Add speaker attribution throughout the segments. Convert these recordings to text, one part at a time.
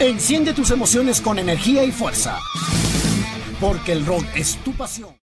Speaker 1: Enciende tus emociones con energía y fuerza. Porque el rock es tu pasión.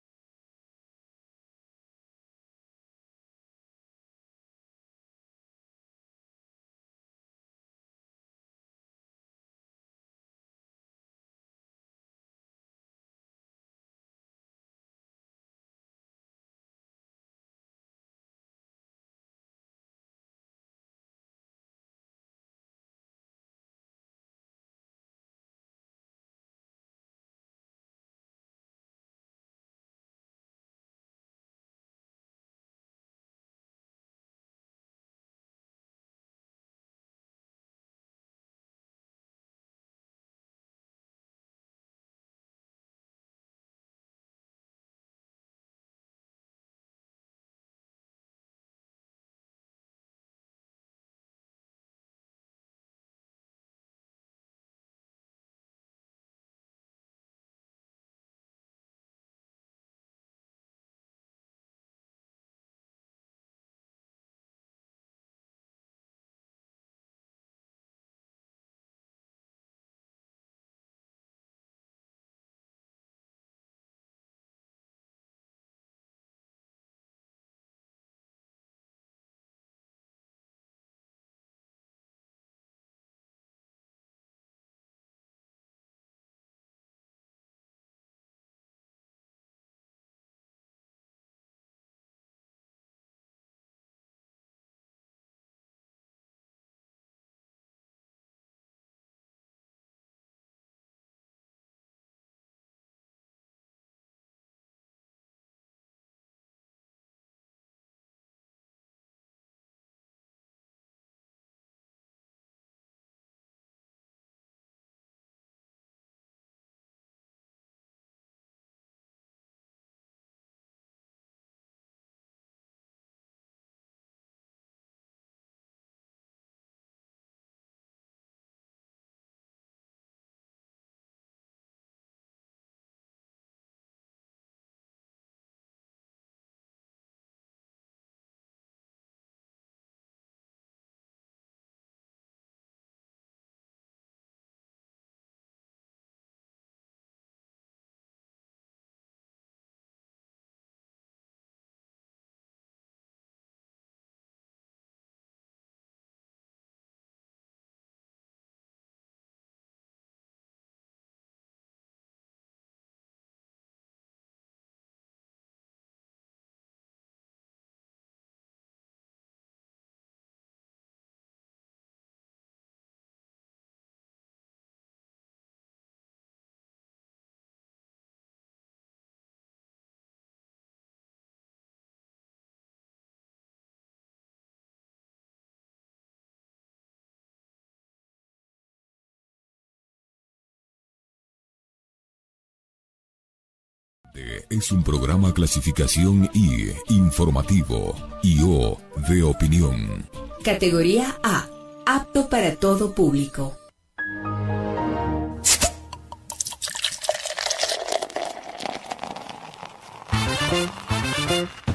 Speaker 2: Es un programa clasificación I, informativo, y O, de opinión.
Speaker 3: Categoría A, apto para todo público.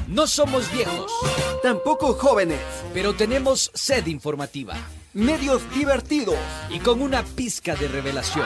Speaker 4: No somos viejos,
Speaker 5: Tampoco jóvenes.
Speaker 4: pero tenemos sed informativa
Speaker 5: Medios divertidos.
Speaker 4: y con una pizca de revelación.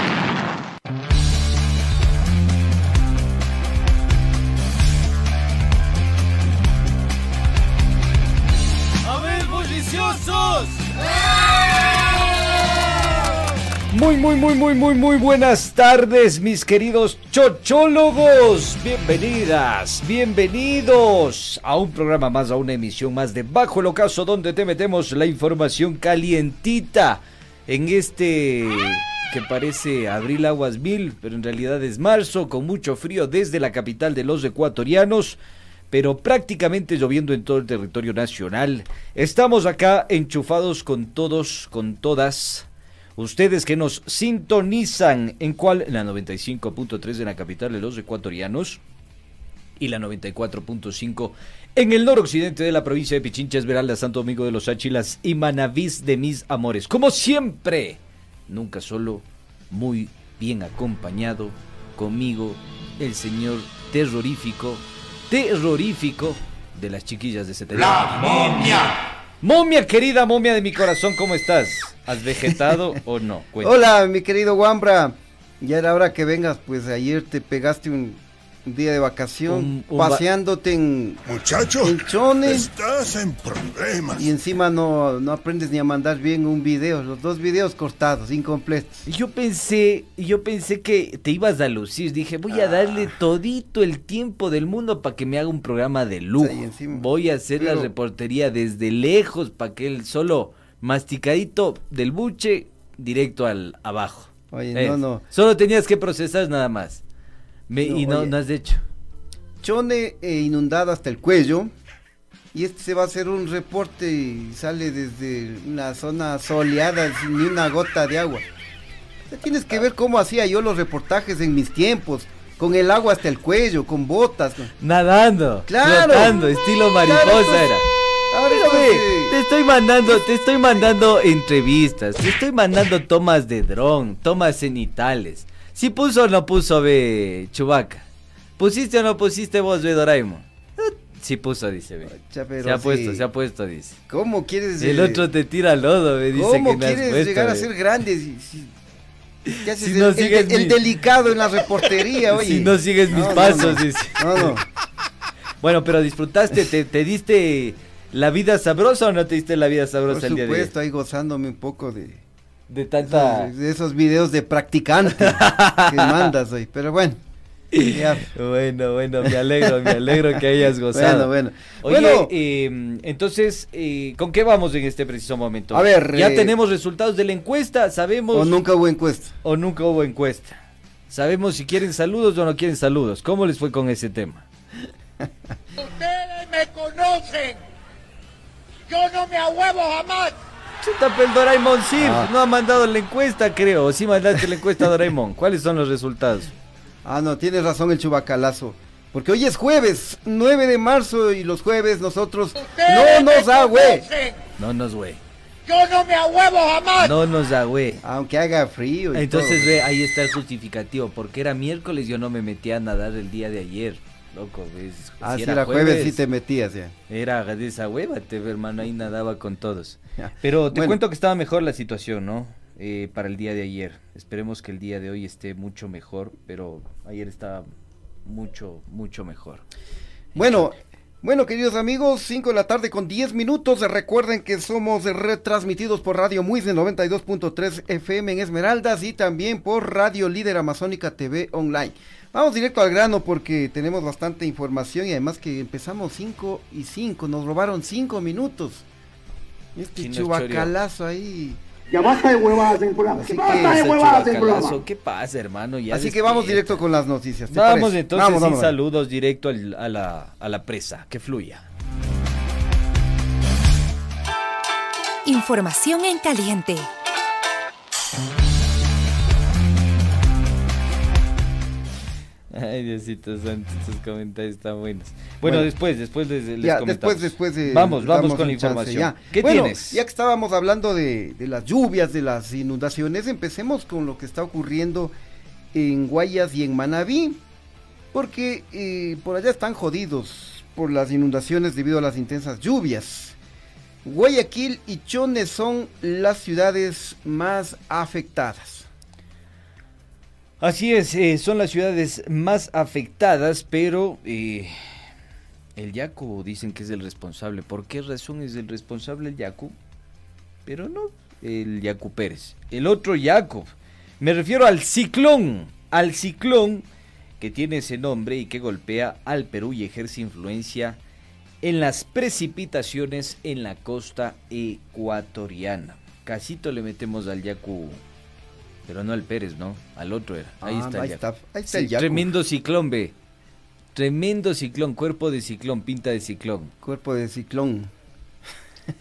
Speaker 6: Muy, muy, muy, muy, muy, muy buenas tardes, mis queridos chochólogos. Bienvenidas, bienvenidos a un programa más, a una emisión más de Bajo el Ocaso, donde te metemos la información calientita en este que parece abril aguas mil, pero en realidad es marzo, con mucho frío desde la capital de los ecuatorianos pero prácticamente lloviendo en todo el territorio nacional. Estamos acá enchufados con todos, con todas, Ustedes que nos sintonizan en cuál, la 95.3 en la capital de los ecuatorianos y la 94.5 en el noroccidente de la provincia de Pichincha, Esmeralda, Santo Domingo de los Áchilas y Manavís de mis amores. Como siempre, nunca solo, muy bien acompañado conmigo, el señor terrorífico, terrorífico de las chiquillas de ese
Speaker 7: ¡La momia!
Speaker 6: Momia querida, momia de mi corazón, ¿cómo estás? ¿Has vegetado o no?
Speaker 8: Hola, mi querido Wambra. Ya era hora que vengas, pues ayer te pegaste un día de vacación, un, un paseándote en,
Speaker 7: Muchacho,
Speaker 8: en chones.
Speaker 7: Estás en problemas.
Speaker 8: Y encima no, no aprendes ni a mandar bien un video, los dos videos cortados, incompletos.
Speaker 6: Yo pensé, yo pensé que te ibas a lucir, dije, voy a darle ah. todito el tiempo del mundo para que me haga un programa de lujo. voy a hacer Pero... la reportería desde lejos para que él solo masticadito del buche directo al abajo.
Speaker 8: Oye, no, no.
Speaker 6: Solo tenías que procesar nada más. Me, no, y no, oye, no has hecho.
Speaker 8: Chone eh, inundado hasta el cuello. Y este se va a hacer un reporte y sale desde una zona soleada sin ni una gota de agua. Tienes que ver cómo hacía yo los reportajes en mis tiempos. Con el agua hasta el cuello, con botas. Con...
Speaker 6: Nadando.
Speaker 8: Claro.
Speaker 6: Flotando, estilo mariposa
Speaker 8: claro,
Speaker 6: era.
Speaker 8: Ahora
Speaker 6: te estoy mandando, te estoy mandando entrevistas, te estoy mandando tomas de dron, tomas cenitales. Si puso o no puso, ve, Chubaca. ¿Pusiste o no pusiste vos, ve, Doraemon? Sí puso, dice, ve. Se ha
Speaker 8: sí.
Speaker 6: puesto, se ha puesto, dice.
Speaker 8: ¿Cómo quieres
Speaker 6: El
Speaker 8: eh,
Speaker 6: otro te tira lodo, ve, dice
Speaker 8: ¿Cómo
Speaker 6: que me has
Speaker 8: quieres
Speaker 6: puesto,
Speaker 8: llegar a ser grande? Si, si- ¿Qué haces
Speaker 6: Si no
Speaker 8: el-
Speaker 6: sigues
Speaker 8: el
Speaker 6: mi-
Speaker 8: delicado en la reportería, oye.
Speaker 6: Si no sigues mis
Speaker 8: No,
Speaker 6: pasos,
Speaker 8: no.
Speaker 6: dice.
Speaker 8: No, no.
Speaker 6: Bueno, pero disfrutaste, te, te diste la vida sabrosa o no te diste la vida
Speaker 8: Por
Speaker 6: sabrosa el día de hoy?
Speaker 8: supuesto, ahí gozándome un poco de,
Speaker 6: De tanta...
Speaker 8: de esos videos de practicante que mandas hoy. Pero bueno, ya.
Speaker 6: Bueno, bueno, me alegro, me alegro que hayas gozado.
Speaker 8: bueno, bueno.
Speaker 6: Oye,
Speaker 8: Bueno.
Speaker 6: eh, entonces, eh, ¿con qué vamos en este preciso momento?
Speaker 8: A ver,
Speaker 6: ya
Speaker 8: eh,
Speaker 6: tenemos resultados de la encuesta, sabemos
Speaker 8: O nunca hubo encuesta.
Speaker 6: o nunca hubo encuesta. Sabemos si quieren saludos o no quieren saludos. ¿Cómo les fue con ese tema?
Speaker 9: Ustedes me conocen. Yo no me ahuevo jamás.
Speaker 6: Chuta, pero el Doraemon sí,
Speaker 8: Ah.
Speaker 6: no ha mandado la encuesta, creo. ¿O sí mandaste la encuesta a Doraemon? ¿Cuáles son los resultados?
Speaker 8: Ah, no, tienes razón el chubacalazo. Porque hoy es jueves, 9 de marzo, y los jueves nosotros no nos da, güey.
Speaker 6: No nos güey.
Speaker 9: Yo no me ahuevo jamás.
Speaker 6: No nos da güey.
Speaker 8: Aunque haga frío. y
Speaker 6: Entonces
Speaker 8: todo.
Speaker 6: ve, ahí está el justificativo. Porque era miércoles, yo no me metí a nadar el día de ayer. Loco, ves.
Speaker 8: Ah,
Speaker 6: si
Speaker 8: si era jueves, sí te metías ya.
Speaker 6: Era de esa hueva, te hermano, ahí nadaba con todos. Pero te
Speaker 8: Bueno.
Speaker 6: cuento que estaba mejor la situación, ¿no? Eh, para el día de ayer. Esperemos que el día de hoy esté mucho mejor, pero ayer estaba mucho, mucho mejor.
Speaker 8: Bueno, bueno, queridos amigos, 5 de la tarde con 10 minutos. Recuerden que somos retransmitidos por Radio Muis de 92.3 FM en Esmeraldas y también por Radio Líder Amazónica TV Online. Vamos directo al grano porque tenemos bastante información y además que empezamos 5 y 5, nos robaron 5 minutos. Este chubacalazo ahí.
Speaker 10: Ya basta de huevadas en programa.
Speaker 8: Así
Speaker 10: basta
Speaker 8: que
Speaker 10: de huevadas en programa.
Speaker 6: ¿Qué pasa, hermano? Ya
Speaker 8: Así que vamos directo con las noticias. ¿te
Speaker 6: Vamos
Speaker 8: parece?
Speaker 6: entonces
Speaker 8: Vamos,
Speaker 6: sin
Speaker 8: vamos.
Speaker 6: saludos directo al- a, la, a la presa, que fluya.
Speaker 11: Información en caliente.
Speaker 6: Ay, Diosito santo, estos comentarios están buenos. Bueno,
Speaker 8: Bueno.
Speaker 6: después, después les, les
Speaker 8: Ya,
Speaker 6: comentamos.
Speaker 8: después, después de-
Speaker 6: Vamos, vamos con la
Speaker 8: chance,
Speaker 6: información.
Speaker 8: ya.
Speaker 6: ¿Qué
Speaker 8: Bueno,
Speaker 6: tienes?
Speaker 8: Ya que estábamos hablando de, de las lluvias, de las inundaciones, empecemos con lo que está ocurriendo en Guayas y en Manabí, porque eh, por allá están jodidos por las inundaciones debido a las intensas lluvias. Guayaquil y Chone son las ciudades más afectadas.
Speaker 6: Así es, eh, son las ciudades más afectadas, pero eh, el Yacu dicen que es el responsable. ¿Por qué razón es el responsable el Yacu? Pero no el Yacu Pérez. El otro Yacu. Me refiero al ciclón. Al ciclón que tiene ese nombre y que golpea al Perú y ejerce influencia en las precipitaciones en la costa ecuatoriana. Casito le metemos al Yacu, pero no al Pérez, ¿no? Al otro era. Ahí
Speaker 8: Ah,
Speaker 6: está el
Speaker 8: ahí
Speaker 6: Yacu.
Speaker 8: está, ahí está
Speaker 6: Sí,
Speaker 8: el Yacu.
Speaker 6: Tremendo ciclón, ve. Tremendo ciclón, cuerpo de ciclón, pinta de ciclón.
Speaker 8: Cuerpo de ciclón.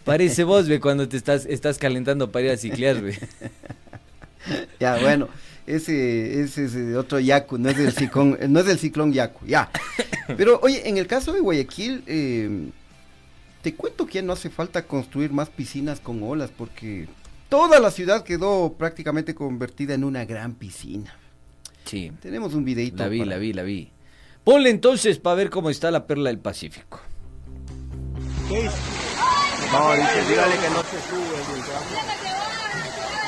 Speaker 6: Parece vos, ve, cuando te estás, estás calentando para ir a ciclear, ve.
Speaker 8: ya, bueno, ese, ese es de otro Yaku, no es del ciclón, no es del ciclón Yaku, ya. Pero oye, en el caso de Guayaquil, eh, te cuento que ya no hace falta construir más piscinas con olas, porque toda la ciudad quedó prácticamente convertida en una gran piscina.
Speaker 6: Sí.
Speaker 8: Tenemos un videito.
Speaker 6: La vi,
Speaker 8: para-
Speaker 6: la vi, la vi. Ponle entonces para ver cómo está la perla del Pacífico.
Speaker 11: No, dice, dígale que no se suben.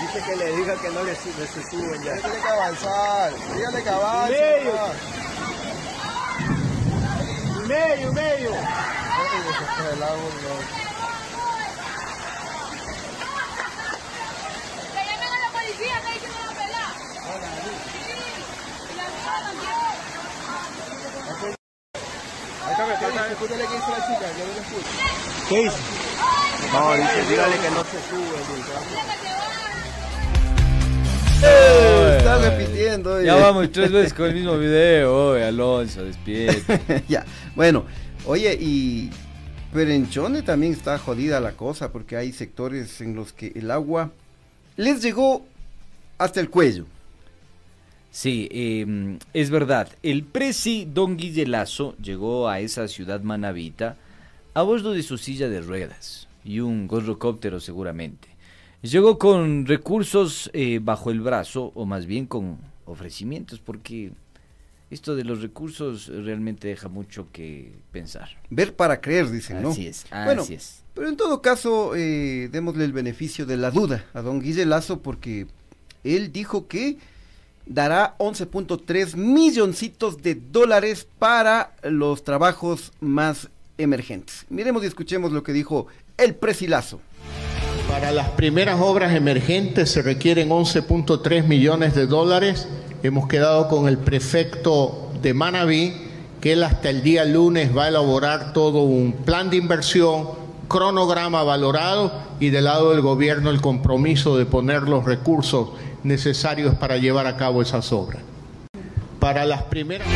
Speaker 11: Dice que le diga que no le, se suben ya.
Speaker 12: Tiene que avanzar, dígale que avance.
Speaker 11: Medio. Medio, medio.
Speaker 12: Ay, se fue el agua, no.
Speaker 13: Que llamen a la policía, que dicen a la pelada. Sí, la violan,
Speaker 12: Ahí está, escúchale, qué dice la chica, que no le escucha.
Speaker 11: ¿Qué dice? No, dice, dígale que no se suben.
Speaker 8: Eh, Está repitiendo. oye.
Speaker 6: Ya vamos tres veces con el mismo video. Oye, Alonso, despierta.
Speaker 8: ya, bueno, oye, y Perenchone también está jodida la cosa porque hay sectores en los que el agua les llegó hasta el cuello.
Speaker 6: Sí, eh, es verdad. El presi Don Guille Lazo llegó a esa ciudad manavita a bordo de su silla de ruedas y un gorrocóptero seguramente. Llegó con recursos eh, bajo el brazo, o más bien con ofrecimientos, porque esto de los recursos realmente deja mucho que pensar.
Speaker 8: Ver para creer, dicen, ¿no?
Speaker 6: Así es,
Speaker 8: Bueno,
Speaker 6: es.
Speaker 8: Pero en todo caso, eh, démosle el beneficio de la duda a don Guille Lazo porque él dijo que dará 11.3 milloncitos de dólares para los trabajos más emergentes. Miremos y escuchemos lo que dijo el presilazo.
Speaker 14: Para las primeras obras emergentes se requieren 11.3 millones de dólares. Hemos quedado con el prefecto de Manabí, que él hasta el día lunes va a elaborar todo un plan de inversión, cronograma valorado y del lado del gobierno el compromiso de poner los recursos necesarios para llevar a cabo esas obras. Para las primeras...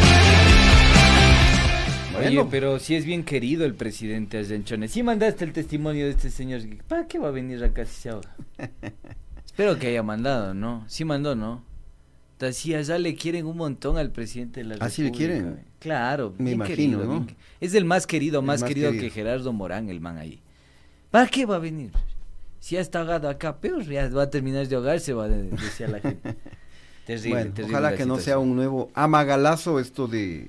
Speaker 6: Oye, pero sí es bien querido el presidente Argenchone. Sí mandaste el testimonio de este señor. ¿Para qué va a venir acá si se ahoga? Espero que haya mandado, ¿no? Sí mandó, ¿no? Así allá le quieren un montón al presidente de la
Speaker 8: ¿Así le
Speaker 6: República,
Speaker 8: quieren?
Speaker 6: güey. Claro,
Speaker 8: Me
Speaker 6: bien
Speaker 8: imagino,
Speaker 6: querido,
Speaker 8: ¿no?
Speaker 6: bien Es el más querido, más,
Speaker 8: más
Speaker 6: querido,
Speaker 8: querido.
Speaker 6: que Gerardo Morán, el man ahí. ¿Para qué va a venir? Si ya está ahogado acá, peor, ya va a terminar de ahogarse, va a de- decía la gente. Terrible,
Speaker 8: Bueno,
Speaker 6: terrible
Speaker 8: ojalá
Speaker 6: la
Speaker 8: que no sea un nuevo amagalazo esto de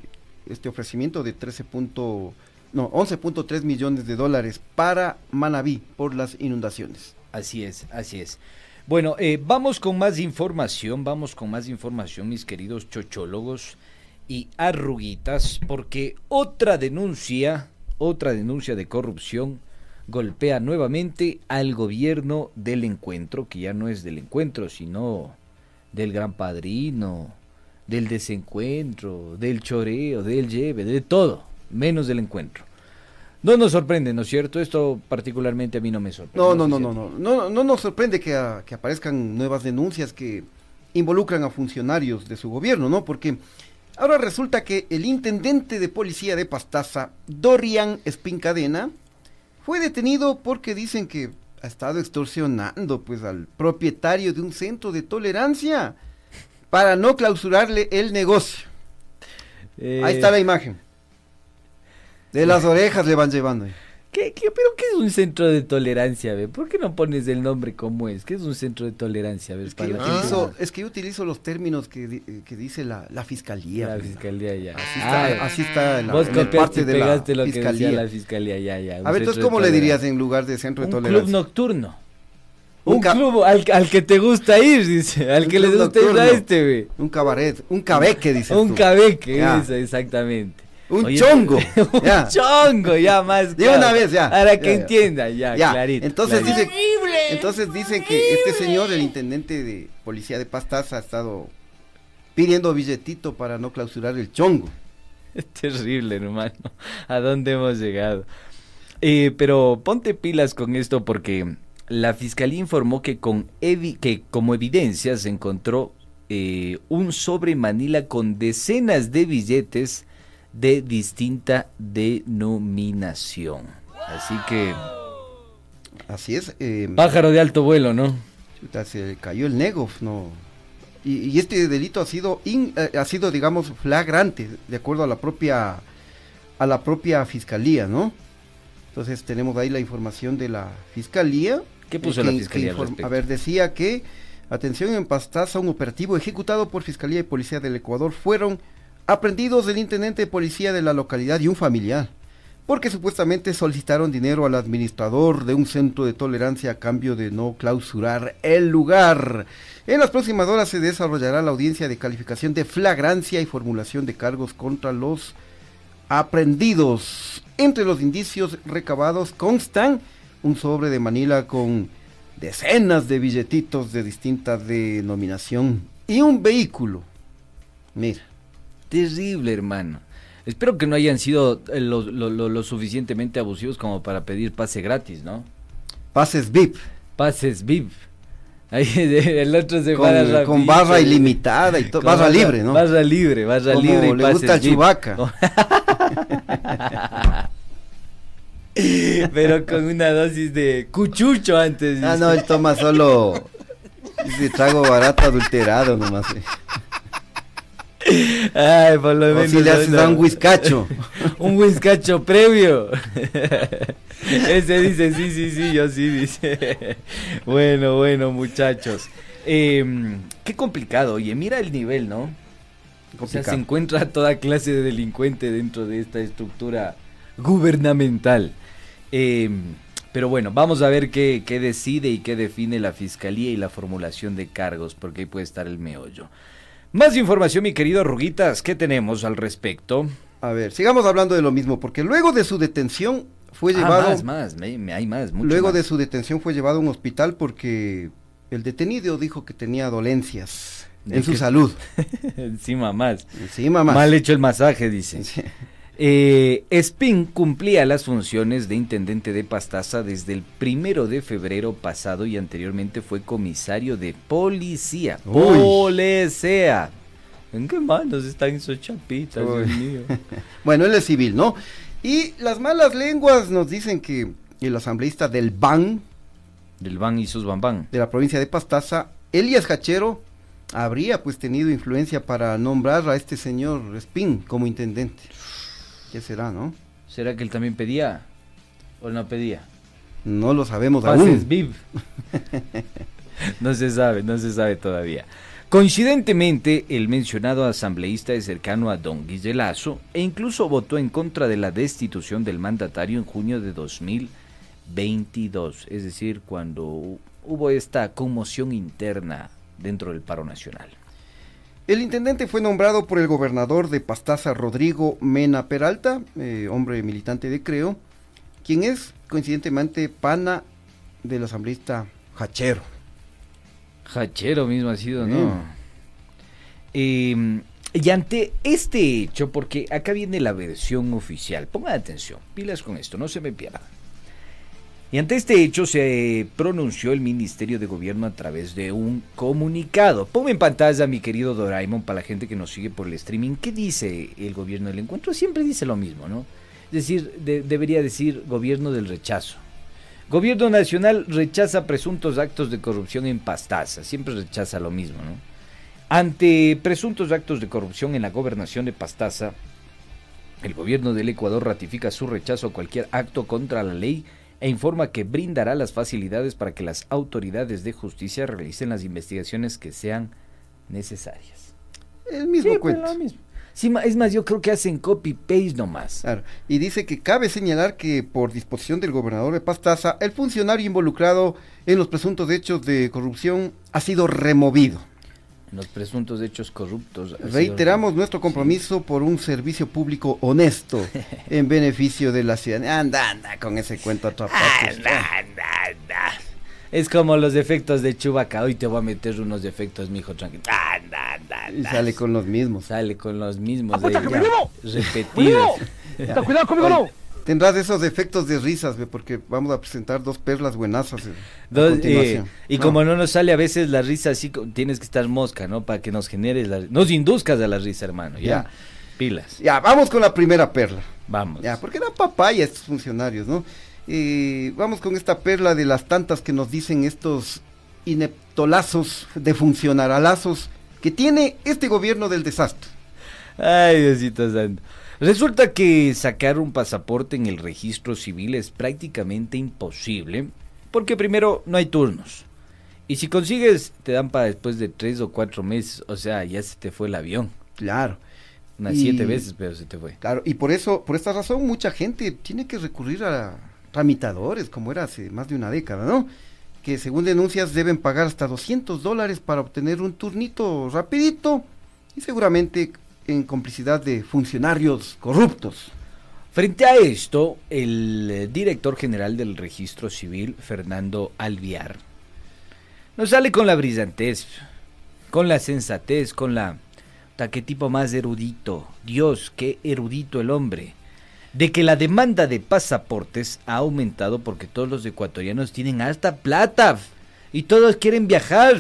Speaker 8: este ofrecimiento de 13. punto- no, 11.3 millones de dólares para Manabí por las inundaciones.
Speaker 6: Así es, así es. Bueno, eh, vamos con más información, vamos con más información, mis queridos chochólogos y arruguitas, porque otra denuncia, otra denuncia de corrupción golpea nuevamente al gobierno del encuentro, que ya no es del encuentro, sino del gran padrino, del desencuentro, del choreo, del lleve, de todo, menos del encuentro. No nos sorprende, ¿no es cierto? Esto particularmente a mí no me sorprende.
Speaker 8: No, no, no,
Speaker 6: a
Speaker 8: no, no, no, no nos sorprende que, ah, que aparezcan nuevas denuncias que involucran a funcionarios de su gobierno, ¿no? Porque ahora resulta que el intendente de policía de Pastaza, Dorian Espincadena, fue detenido porque dicen que ha estado extorsionando pues al propietario de un centro de tolerancia para no clausurarle el negocio.
Speaker 6: Eh,
Speaker 8: Ahí está la imagen. De las orejas le van llevando.
Speaker 6: ¿Qué, qué, pero qué es un centro de tolerancia? ve? ¿Por qué no pones el nombre como es? ¿Qué es un centro de tolerancia? ve?
Speaker 8: Es que,
Speaker 6: Para
Speaker 8: yo
Speaker 6: la
Speaker 8: utilizo, es que yo utilizo los términos que, eh, que dice la, la fiscalía.
Speaker 6: La fiscalía ya.
Speaker 8: Así está,
Speaker 6: Ah,
Speaker 8: así está en la,
Speaker 6: Vos
Speaker 8: en el parte de la
Speaker 6: lo que
Speaker 8: fiscalía.
Speaker 6: decía la fiscalía, ya, ya.
Speaker 8: A ver, entonces,
Speaker 6: de
Speaker 8: ¿cómo le dirías en lugar de centro de
Speaker 6: Un club
Speaker 8: tolerancia?
Speaker 6: nocturno.
Speaker 8: Un
Speaker 6: Un club al, al que te gusta ir, dice. Al que le
Speaker 8: club
Speaker 6: gusta ir a este, ve.
Speaker 8: Un cabaret, un cabeque, dices
Speaker 6: Un
Speaker 8: tú.
Speaker 6: cabeque, eso, exactamente.
Speaker 8: Un
Speaker 6: Oye,
Speaker 8: chongo.
Speaker 6: un
Speaker 8: ya.
Speaker 6: chongo, ya más.
Speaker 8: De
Speaker 6: claro.
Speaker 8: una vez, ya.
Speaker 6: Para
Speaker 8: Ya,
Speaker 6: que
Speaker 8: ya.
Speaker 6: entienda, ya,
Speaker 8: Ya,
Speaker 6: clarito.
Speaker 8: Entonces
Speaker 6: clarito.
Speaker 8: dice, entonces dicen que este señor, el intendente de policía de Pastaza, ha estado pidiendo billetito para no clausurar el chongo.
Speaker 6: Es terrible, hermano. ¿A dónde hemos llegado? Eh, pero ponte pilas con esto porque la fiscalía informó que, con evi- que como evidencia se encontró eh, un sobre Manila con decenas de billetes de distinta denominación. Así que...
Speaker 8: Así es. eh,
Speaker 6: Pájaro de alto vuelo, ¿no?
Speaker 8: chuta, se cayó el Negof, no. Y, y este delito ha sido, in- eh, ha sido, digamos, flagrante, de acuerdo a la propia, a la propia fiscalía, ¿no? Entonces tenemos ahí la información de la fiscalía.
Speaker 6: ¿Qué puso
Speaker 8: eh,
Speaker 6: la
Speaker 8: que-
Speaker 6: fiscalía
Speaker 8: que
Speaker 6: al?
Speaker 8: A ver, decía que, atención, en Pastaza, un operativo ejecutado por Fiscalía y Policía del Ecuador fueron aprendidos el intendente de policía de la localidad y un familiar, porque supuestamente solicitaron dinero al administrador de un centro de tolerancia a cambio de no clausurar el lugar. En las próximas horas se desarrollará la audiencia de calificación de flagrancia y formulación de cargos contra los aprendidos. Entre los indicios recabados constan un sobre de Manila con decenas de billetitos de distinta denominación y un vehículo. Mira.
Speaker 6: Terrible, hermano. Espero que no hayan sido eh, lo, lo- lo- lo suficientemente abusivos como para pedir pase gratis, ¿no?
Speaker 8: Pases VIP.
Speaker 6: Pases VIP. Ahí el otro se
Speaker 8: Con-
Speaker 6: para
Speaker 8: con barra ilimitada y to-
Speaker 6: Con
Speaker 8: barra libre, ¿no?
Speaker 6: Barra libre, barra
Speaker 8: Como
Speaker 6: libre y
Speaker 8: le gusta al
Speaker 6: VIP.
Speaker 8: Chewbacca.
Speaker 6: Pero con una dosis de cuchucho antes.
Speaker 8: Ah, no, él toma solo ese trago barato adulterado nomás. Eh.
Speaker 6: Ay, por lo
Speaker 8: O si le haces a un whiskacho.
Speaker 6: un whiskacho previo. Ese dice, sí, sí, sí, yo sí, dice. bueno, bueno, muchachos. Em, qué complicado, oye, mira el nivel, ¿no? O sea, se encuentra toda clase de delincuente dentro de esta estructura gubernamental. Em, pero bueno, vamos a ver qué, qué decide y qué define la fiscalía y la formulación de cargos, porque ahí puede estar el meollo. Más información, mi querido Ruguitas, ¿qué tenemos al respecto?
Speaker 8: A ver, sigamos hablando de lo mismo, porque luego de su detención fue
Speaker 6: Ah,
Speaker 8: llevado.
Speaker 6: más, más, me- me- hay más, mucho
Speaker 8: luego
Speaker 6: más.
Speaker 8: de su detención fue llevado a un hospital porque el detenido dijo que tenía dolencias
Speaker 6: ¿De
Speaker 8: en su salud.
Speaker 6: Encima más.
Speaker 8: Encima más.
Speaker 6: Mal hecho el masaje, dice. Eh, Spin cumplía las funciones de intendente de Pastaza desde el primero de febrero pasado y anteriormente fue comisario de policía.
Speaker 8: Uy.
Speaker 6: Policía. ¿En qué manos están esos chapitas. Dios mío?
Speaker 8: bueno, él es civil, ¿no? Y las malas lenguas nos dicen que el asambleísta del BAN,
Speaker 6: Del ban y sus bambán.
Speaker 8: de la provincia de Pastaza, Elias Hachero, habría pues tenido influencia para nombrar a este señor Spin como intendente. ¿Qué será, no?
Speaker 6: ¿Será que él también pedía? ¿O no pedía?
Speaker 8: No lo sabemos
Speaker 6: Pases
Speaker 8: aún.
Speaker 6: VIP. no se sabe, no se sabe todavía. Coincidentemente, el mencionado asambleísta es cercano a don Guillelazo e incluso votó en contra de la destitución del mandatario en junio de 2022, es decir, cuando hu- hubo esta conmoción interna dentro del paro nacional.
Speaker 8: El intendente fue nombrado por el gobernador de Pastaza, Rodrigo Mena Peralta, eh, hombre militante de Creo, quien es coincidentemente pana del asambleísta Hachero.
Speaker 6: Hachero mismo ha sido, ¿no? Eh, y ante este hecho, porque acá viene la versión oficial, pongan atención, pilas con esto, no se me pierdan. Y ante este hecho se pronunció el Ministerio de Gobierno a través de un comunicado. Ponme en pantalla, mi querido Doraemon, para la gente que nos sigue por el streaming. ¿Qué dice el gobierno del encuentro? Siempre dice lo mismo, ¿no? Es decir, de- debería decir gobierno del rechazo. Gobierno Nacional rechaza presuntos actos de corrupción en Pastaza. Siempre rechaza lo mismo, ¿no? Ante presuntos actos de corrupción en la gobernación de Pastaza, el gobierno del Ecuador ratifica su rechazo a cualquier acto contra la ley e informa que brindará las facilidades para que las autoridades de justicia realicen las investigaciones que sean necesarias.
Speaker 8: El mismo cuento.
Speaker 6: mismo. Sí, es más, yo creo que hacen copy-paste nomás.
Speaker 8: Claro, Y dice que cabe señalar que por disposición del gobernador de Pastaza, el funcionario involucrado en los presuntos hechos de corrupción ha sido removido.
Speaker 6: Los presuntos hechos corruptos. sido-
Speaker 8: Reiteramos nuestro compromiso por un servicio público honesto en beneficio de la ciudadanía. Anda, anda con ese cuento a parte.
Speaker 6: Anda, anda, anda. Es como los defectos de Chubaca. Hoy te voy a meter unos defectos, mijo, tranquilo. Anda, anda,
Speaker 8: Y sale con los mismos.
Speaker 6: Sale con los mismos.
Speaker 9: ¡Apucha, que me!
Speaker 6: Repetidos.
Speaker 9: Ten cuidado conmigo, no.
Speaker 8: Tendrás esos efectos de risas, ve, porque vamos a presentar dos perlas buenazas. eh, a
Speaker 6: Dos,
Speaker 8: continuación.
Speaker 6: eh, y
Speaker 8: No.
Speaker 6: como no nos sale a veces la risa así, tienes que estar mosca, ¿no? Para que nos genere la Nos induzcas a la risa, hermano. Ya.
Speaker 8: Ya.
Speaker 6: Pilas.
Speaker 8: Ya, vamos con la primera perla.
Speaker 6: Vamos.
Speaker 8: Ya, porque dan papaya estos funcionarios, ¿no? Eh, vamos con esta perla de las tantas que nos dicen estos ineptolazos de funcionaralazos que tiene este gobierno del desastre.
Speaker 6: Ay, Diosito Santo. Resulta que sacar un pasaporte en el registro civil es prácticamente imposible, porque primero no hay turnos. Y si consigues, te dan para después de tres o cuatro meses, o sea, ya se te fue el avión.
Speaker 8: Claro.
Speaker 6: Unas
Speaker 8: Y-
Speaker 6: siete veces, pero se te fue.
Speaker 8: Claro, y por eso, por esta razón, mucha gente tiene que recurrir a tramitadores, como era hace más de una década, ¿no? Que según denuncias deben pagar hasta 200 dólares para obtener un turnito rapidito y seguramente en complicidad de funcionarios corruptos.
Speaker 6: Frente a esto, el eh, director general del registro civil, Fernando Alviar, nos sale con la brillantez, con la sensatez, con la... ¿Qué tipo más erudito? Dios, qué erudito el hombre. De que la demanda de pasaportes ha aumentado porque todos los ecuatorianos tienen alta plata y todos quieren viajar.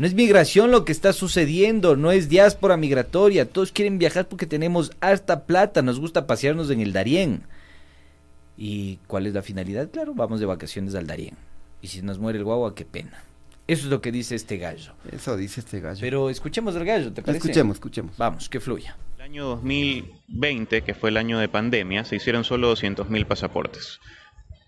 Speaker 6: No es migración lo que está sucediendo, no es diáspora migratoria, todos quieren viajar porque tenemos harta plata, nos gusta pasearnos en el Darién. ¿Y cuál es la finalidad? Claro, vamos de vacaciones al Darién. Y si nos muere el guagua, qué pena. Eso es lo que dice este gallo.
Speaker 8: Eso dice este gallo.
Speaker 6: Pero escuchemos al gallo, ¿te parece?
Speaker 8: Escuchemos, escuchemos.
Speaker 6: Vamos, que fluya.
Speaker 15: El año 2020, que fue el año de pandemia, se hicieron solo 200.000 pasaportes.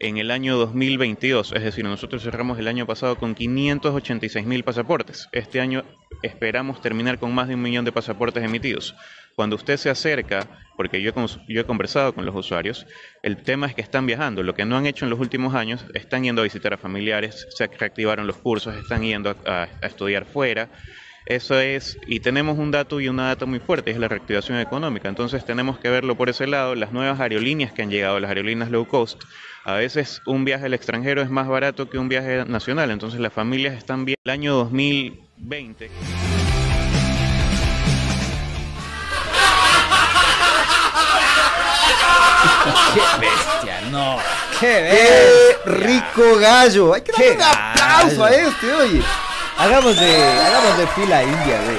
Speaker 15: En el año 2022, es decir, nosotros cerramos el año pasado con 586.000 pasaportes. Este año esperamos terminar con más de un millón de pasaportes emitidos. Cuando usted se acerca, porque yo yo he conversado con los usuarios, el tema es que están viajando. Lo que no han hecho en los últimos años, están yendo a visitar a familiares, se reactivaron los cursos, están yendo a estudiar fuera. Eso es, y tenemos un dato y una data muy fuerte, es la reactivación económica. Entonces tenemos que verlo por ese lado. Las nuevas aerolíneas que han llegado, las aerolíneas low cost, a veces un viaje al extranjero es más barato que un viaje nacional. Entonces las familias están bien. El año 2020.
Speaker 6: ¡Qué bestia! No, qué
Speaker 8: ¡Qué
Speaker 6: bestia.
Speaker 8: rico gallo! Hay que darle
Speaker 6: ¡Qué
Speaker 8: un aplauso a este, oye.
Speaker 6: Hagamos de, hagamos de fila india, güey.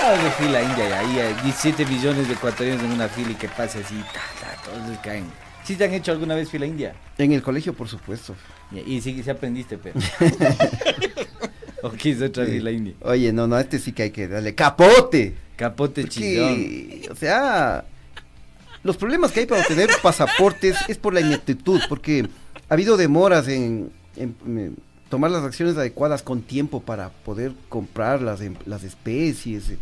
Speaker 6: Hagamos de fila india, y ahí hay 17 millones de ecuatorianos en una fila y que pase así, ta, ta, todos les caen. ¿Sí te han hecho alguna vez fila india?
Speaker 8: En el colegio, por supuesto.
Speaker 6: Y, y sí, sí aprendiste, pero. ¿O es otra fila india?
Speaker 8: Oye, no, no, este sí que hay que darle capote.
Speaker 6: Capote chillón.
Speaker 8: o sea, los problemas que hay para obtener pasaportes es por la ineptitud, porque ha habido demoras en, en- en tomar las acciones adecuadas con tiempo para poder comprar las, em- las especies. eh,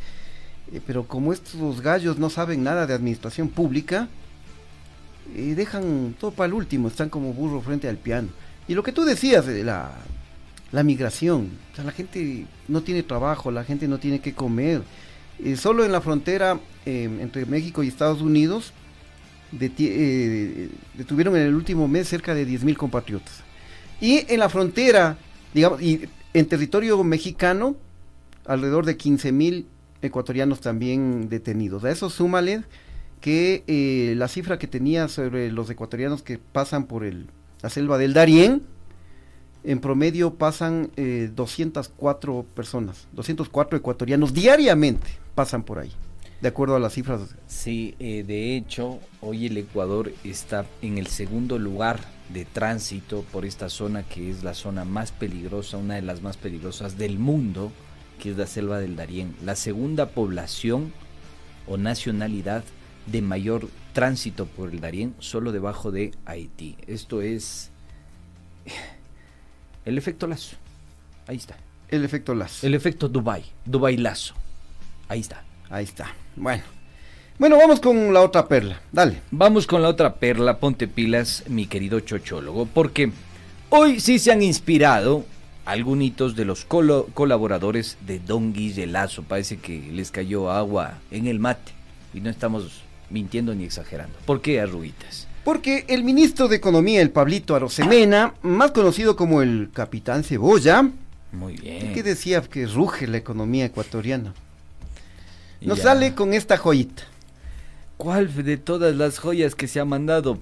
Speaker 8: eh, pero como estos gallos no saben nada de administración pública, eh, dejan todo para el último, están como burro frente al piano. Y lo que tú decías de la, la migración, la gente no tiene trabajo, la gente no tiene que comer. Eh, solo en la frontera eh, entre México y Estados Unidos detuvieron en el último mes cerca de 10.000 compatriotas. Y en la frontera, digamos, y en territorio mexicano, alrededor de 15.000 ecuatorianos también detenidos. A eso súmale que eh, la cifra que tenía sobre los ecuatorianos que pasan por el, la selva del Darién, en promedio pasan eh, 204 personas, 204 ecuatorianos diariamente pasan por ahí, de acuerdo a las cifras.
Speaker 6: Sí, eh, de hecho, hoy el Ecuador está en el segundo lugar de tránsito por esta zona que es la zona más peligrosa, una de las más peligrosas del mundo, que es la selva del Darién. La segunda población o nacionalidad de mayor tránsito por el Darién, solo debajo de Haití. Esto es el efecto lazo. Ahí está.
Speaker 8: El efecto lazo.
Speaker 6: El efecto Dubai, Dubai lazo. Ahí está.
Speaker 8: Ahí está. Bueno. Bueno, vamos con la otra perla. Dale.
Speaker 6: Vamos con la otra perla, ponte pilas, mi querido chochólogo, porque hoy sí se han inspirado algunos de los colaboradores de Don Guille Lazo. Parece que les cayó agua en el mate y no estamos mintiendo ni exagerando. ¿Por qué arruguitas?
Speaker 8: Porque el ministro de Economía, el Pablito Arosemena, más conocido como el Capitán Cebolla,
Speaker 6: Muy bien.
Speaker 8: que decía que ruge la economía ecuatoriana, nos
Speaker 6: Ya.
Speaker 8: sale con esta joyita.
Speaker 6: ¿Cuál de todas las joyas que se ha mandado?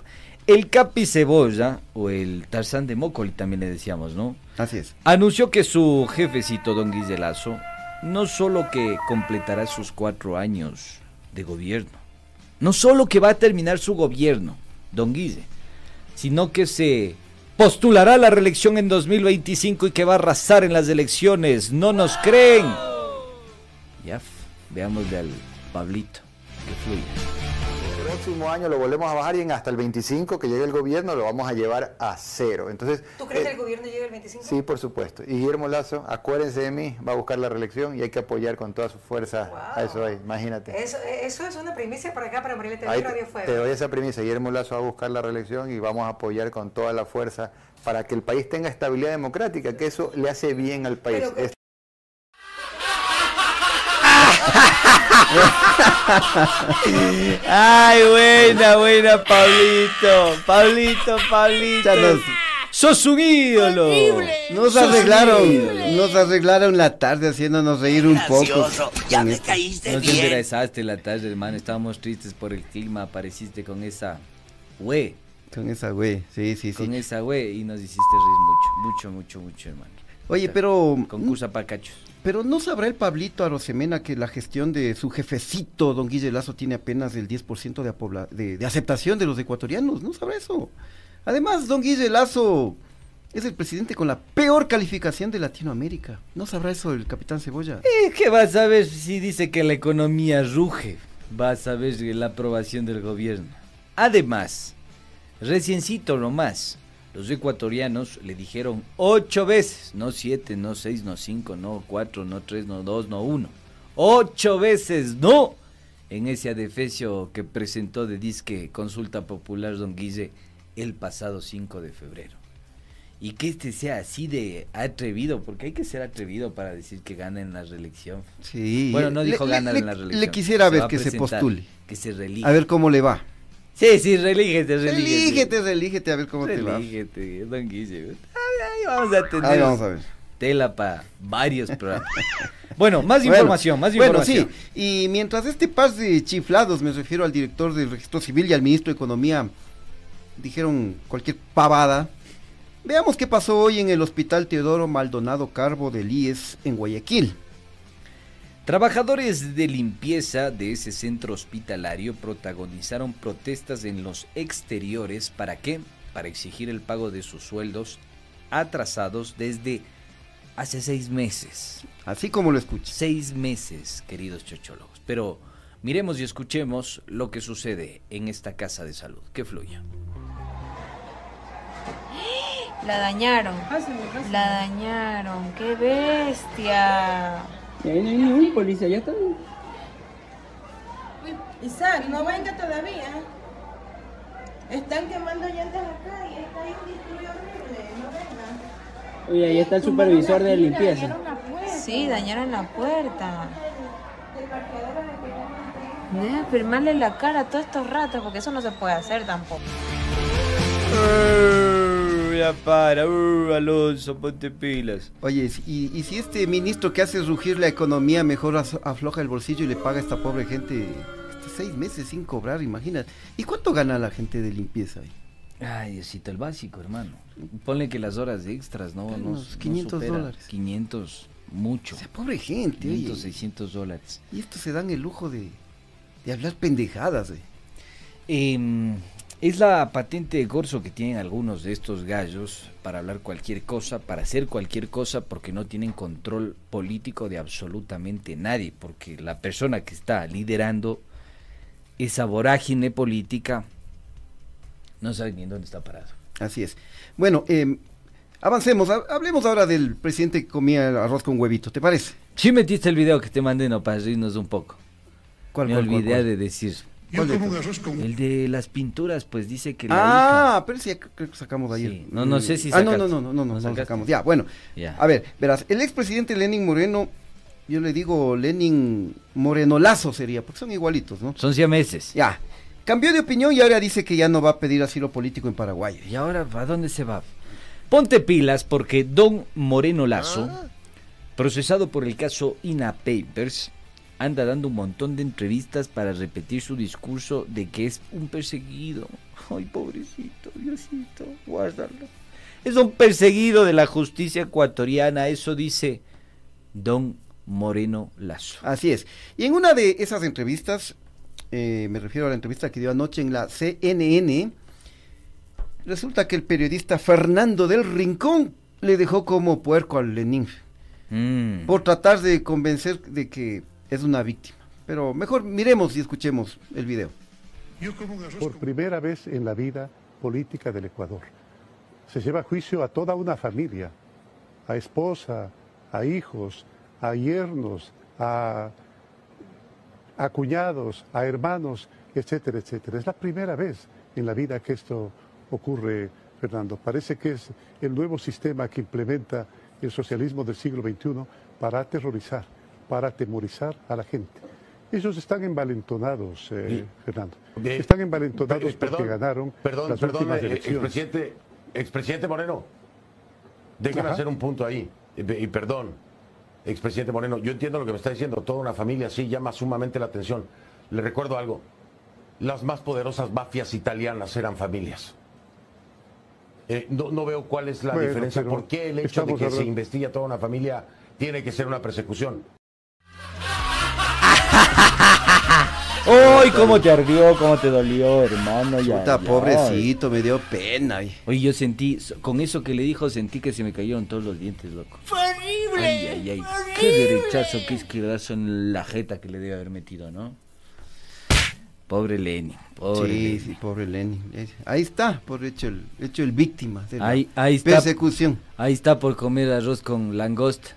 Speaker 6: El Capi Cebolla, o el Tarzán de Mócoli también le decíamos, ¿no?
Speaker 8: Así es.
Speaker 6: Anunció que su jefecito, don Guille Lazo, no solo que completará sus cuatro años de gobierno, no solo que va a terminar su gobierno, don Guille, sino que se postulará a la reelección en 2025 y que va a arrasar en las elecciones. ¿No nos creen? Ya, veámosle al Pablito, que fluye.
Speaker 16: El próximo año lo volvemos a bajar y en hasta el 25 que llegue el gobierno lo vamos a llevar a cero. Entonces,
Speaker 17: ¿Tú crees que
Speaker 16: eh,
Speaker 17: el gobierno llegue el 25?
Speaker 16: Sí, por supuesto. Y Guillermo Lazo, acuérdense de mí, va a buscar la reelección y hay que apoyar con toda su fuerza a eso ahí, imagínate.
Speaker 17: Eso, eso es una primicia para acá, para Mariela TV Radio Fuego.
Speaker 16: te doy esa premisa, Guillermo Lazo va a buscar la reelección y vamos a apoyar con toda la fuerza para que el país tenga estabilidad democrática, que eso le hace bien al país.
Speaker 6: Ay, buena, buena, Pablito. Pablito, Pablito.
Speaker 8: Ya nos-
Speaker 6: Sos un ídolo.
Speaker 8: Nos
Speaker 6: Sos
Speaker 8: arreglaron, nos arreglaron la tarde haciéndonos reír un poco.
Speaker 6: Ya me caíste No te interesaste la tarde, hermano. Estábamos tristes por el clima. Apareciste con esa güey.
Speaker 8: Con esa güey, sí, sí, sí.
Speaker 6: Con esa güey y nos hiciste reír mucho, mucho, mucho, mucho, hermano.
Speaker 8: Oye, pero...
Speaker 6: Concursa para cachos.
Speaker 8: Pero ¿no sabrá el Pablito Arosemena que la gestión de su jefecito, don Guille Lazo, tiene apenas el 10% de, aceptación de los ecuatorianos? ¿No sabrá eso? Además, don Guille Lazo es el presidente con la peor calificación de Latinoamérica. ¿No sabrá eso el capitán Cebolla?
Speaker 6: Eh, ¿Qué vas a ver si dice que la economía ruge? Vas a ver la aprobación del gobierno. Además, reciencito nomás, los ecuatorianos le dijeron ocho veces, no siete, no seis, no cinco, no cuatro, no tres, no dos, no uno. Ocho veces no en ese adefesio que presentó de disque Consulta Popular Don Guille el pasado 5 de febrero. Y que este sea así de atrevido, porque hay que ser atrevido para decir que gana en la reelección.
Speaker 8: Sí.
Speaker 6: Bueno, no
Speaker 8: Le-
Speaker 6: dijo
Speaker 8: le-
Speaker 6: ganar
Speaker 8: le-
Speaker 6: en la
Speaker 8: le
Speaker 6: reelección.
Speaker 8: quisiera ver que se postule.
Speaker 6: Que se relije.
Speaker 8: A ver cómo le va.
Speaker 6: Sí, sí, relígete, relígete.
Speaker 8: Relígete, relígete, a ver cómo te va.
Speaker 6: Relígete, don Guille. Ahí vamos a tener
Speaker 8: Ahí vamos a ver.
Speaker 6: tela para varios programas. bueno, más
Speaker 8: Bueno,
Speaker 6: información, más
Speaker 8: bueno,
Speaker 6: información.
Speaker 8: sí, y mientras este par de chiflados, me refiero al director del registro civil y al ministro de Economía, dijeron cualquier pavada, veamos qué pasó hoy en el hospital Teodoro Maldonado Carbo del IES en Guayaquil.
Speaker 6: Trabajadores de limpieza de ese centro hospitalario protagonizaron protestas en los exteriores. ¿Para qué? Para exigir el pago de sus sueldos atrasados desde hace seis meses.
Speaker 8: Así como lo escuché.
Speaker 6: Seis meses, queridos chochólogos. Pero miremos y escuchemos lo que sucede en esta casa de salud. Que fluya.
Speaker 18: La dañaron. La dañaron. ¡Qué bestia!
Speaker 12: Y ahí no hay ni un policía, ya está.
Speaker 19: Isaac, no venga todavía. Están quemando llantas acá y está ahí un disturbio horrible. No venga.
Speaker 12: Oye, ahí está el supervisor de limpieza.
Speaker 18: Sí, dañaron la puerta. Debe firmarle la cara a todos estos ratos porque eso no se puede hacer tampoco.
Speaker 6: Ya para, uh, Alonso, ponte pilas.
Speaker 8: Oye, y, y si este ministro que hace rugir la economía mejor afloja el bolsillo y le paga a esta pobre gente este, seis meses sin cobrar, imagínate. ¿Y cuánto gana la gente de limpieza ahí?
Speaker 6: Ay, Diosito, el básico, hermano. Ponle que las horas extras, ¿no?
Speaker 8: Unos
Speaker 6: no
Speaker 8: 500
Speaker 6: supera
Speaker 8: dólares.
Speaker 6: 500, mucho.
Speaker 8: Pobre gente,
Speaker 6: 500,
Speaker 8: oye.
Speaker 6: 600 dólares.
Speaker 8: Y estos se dan el lujo de, de hablar pendejadas, eh.
Speaker 6: Em, es la patente de corso que tienen algunos de estos gallos para hablar cualquier cosa, para hacer cualquier cosa, porque no tienen control político de absolutamente nadie, porque la persona que está liderando esa vorágine política no sabe ni en dónde está parado.
Speaker 8: Así es. Bueno, eh, avancemos. Ha- Hablemos ahora del presidente que comía arroz con huevito, ¿te parece?
Speaker 6: Sí metiste el video que te mandé, no, para reírnos un poco.
Speaker 8: ¿Cuál,
Speaker 6: Me
Speaker 8: cuál,
Speaker 6: olvidé
Speaker 8: cuál?
Speaker 6: de decir.
Speaker 8: Yo ¿Cuál de como
Speaker 6: El de las pinturas, pues dice que la
Speaker 8: Ah,
Speaker 6: hija-
Speaker 8: pero sí, creo que sacamos ayer.
Speaker 6: Sí, no, no sé si
Speaker 8: Ah, no, no, no, no, no, no,
Speaker 6: ¿No
Speaker 8: sacamos. Ya, bueno.
Speaker 6: Ya.
Speaker 8: A ver, verás, el expresidente Lenin Moreno, yo le digo Lenin Morenolazo sería, porque son igualitos, ¿no?
Speaker 6: Son siameses.
Speaker 8: Ya. Cambió de opinión y ahora dice que ya no va a pedir asilo político en Paraguay.
Speaker 6: ¿Y ahora a dónde se va? Ponte pilas porque Don Moreno Lazo, procesado por el caso INA Papers, anda dando un montón de entrevistas para repetir su discurso de que es un perseguido. Ay, pobrecito, Diosito, guárdalo. Es un perseguido de la justicia ecuatoriana, eso dice Don Moreno Lazo.
Speaker 8: Así es. Y en una de esas entrevistas, eh, me refiero a la entrevista que dio anoche en la CNN, resulta que el periodista Fernando del Rincón le dejó como puerco al Lenin
Speaker 6: Mm.
Speaker 8: por tratar de convencer de que es una víctima. Pero mejor miremos y escuchemos el video.
Speaker 20: Por primera vez en la vida política del Ecuador, se lleva a juicio a toda una familia, a esposa, a hijos, a yernos, a, a cuñados, a hermanos, etcétera, etcétera. Es la primera vez en la vida que esto ocurre, Fernando. Parece que es el nuevo sistema que implementa el socialismo del siglo XXI para aterrorizar, para atemorizar a la gente. Ellos están envalentonados, eh, Fernando. Están envalentonados
Speaker 21: Eh, perdón,
Speaker 20: porque ganaron
Speaker 21: Perdón,
Speaker 20: las
Speaker 21: perdón,
Speaker 20: últimas
Speaker 21: eh,
Speaker 20: elecciones.
Speaker 21: expresidente, expresidente Moreno. Déjeme
Speaker 20: Ajá.
Speaker 21: hacer un punto ahí. Y, perdón, expresidente Moreno, yo entiendo lo que me está diciendo. Toda una familia sí llama sumamente la atención. Le recuerdo algo. Las más poderosas mafias italianas eran familias. Eh, no, no veo cuál es la
Speaker 20: Bueno,
Speaker 21: diferencia. ¿Por qué el hecho de que se
Speaker 20: hablando-
Speaker 21: investigue a toda una familia tiene que ser una persecución?
Speaker 6: ¡Uy, cómo te ardió, cómo te dolió, hermano! Ya,
Speaker 8: Puta,
Speaker 6: ya.
Speaker 8: pobrecito, me dio pena. ay.
Speaker 6: Oye, yo sentí, con eso que le dijo, sentí que se me cayeron todos los dientes, loco.
Speaker 9: ¡Fue horrible!
Speaker 6: Ay, ay, ay. Qué derechazo, qué izquierdazo en la jeta que le debe haber metido, ¿no? Pobre Lenin, pobre
Speaker 8: sí,
Speaker 6: Lenin.
Speaker 8: sí, pobre Lenin. Eh, Ahí está, por hecho el, hecho el víctima de la
Speaker 6: Ahí, ahí está.
Speaker 8: persecución.
Speaker 6: Ahí está por comer arroz con langosta.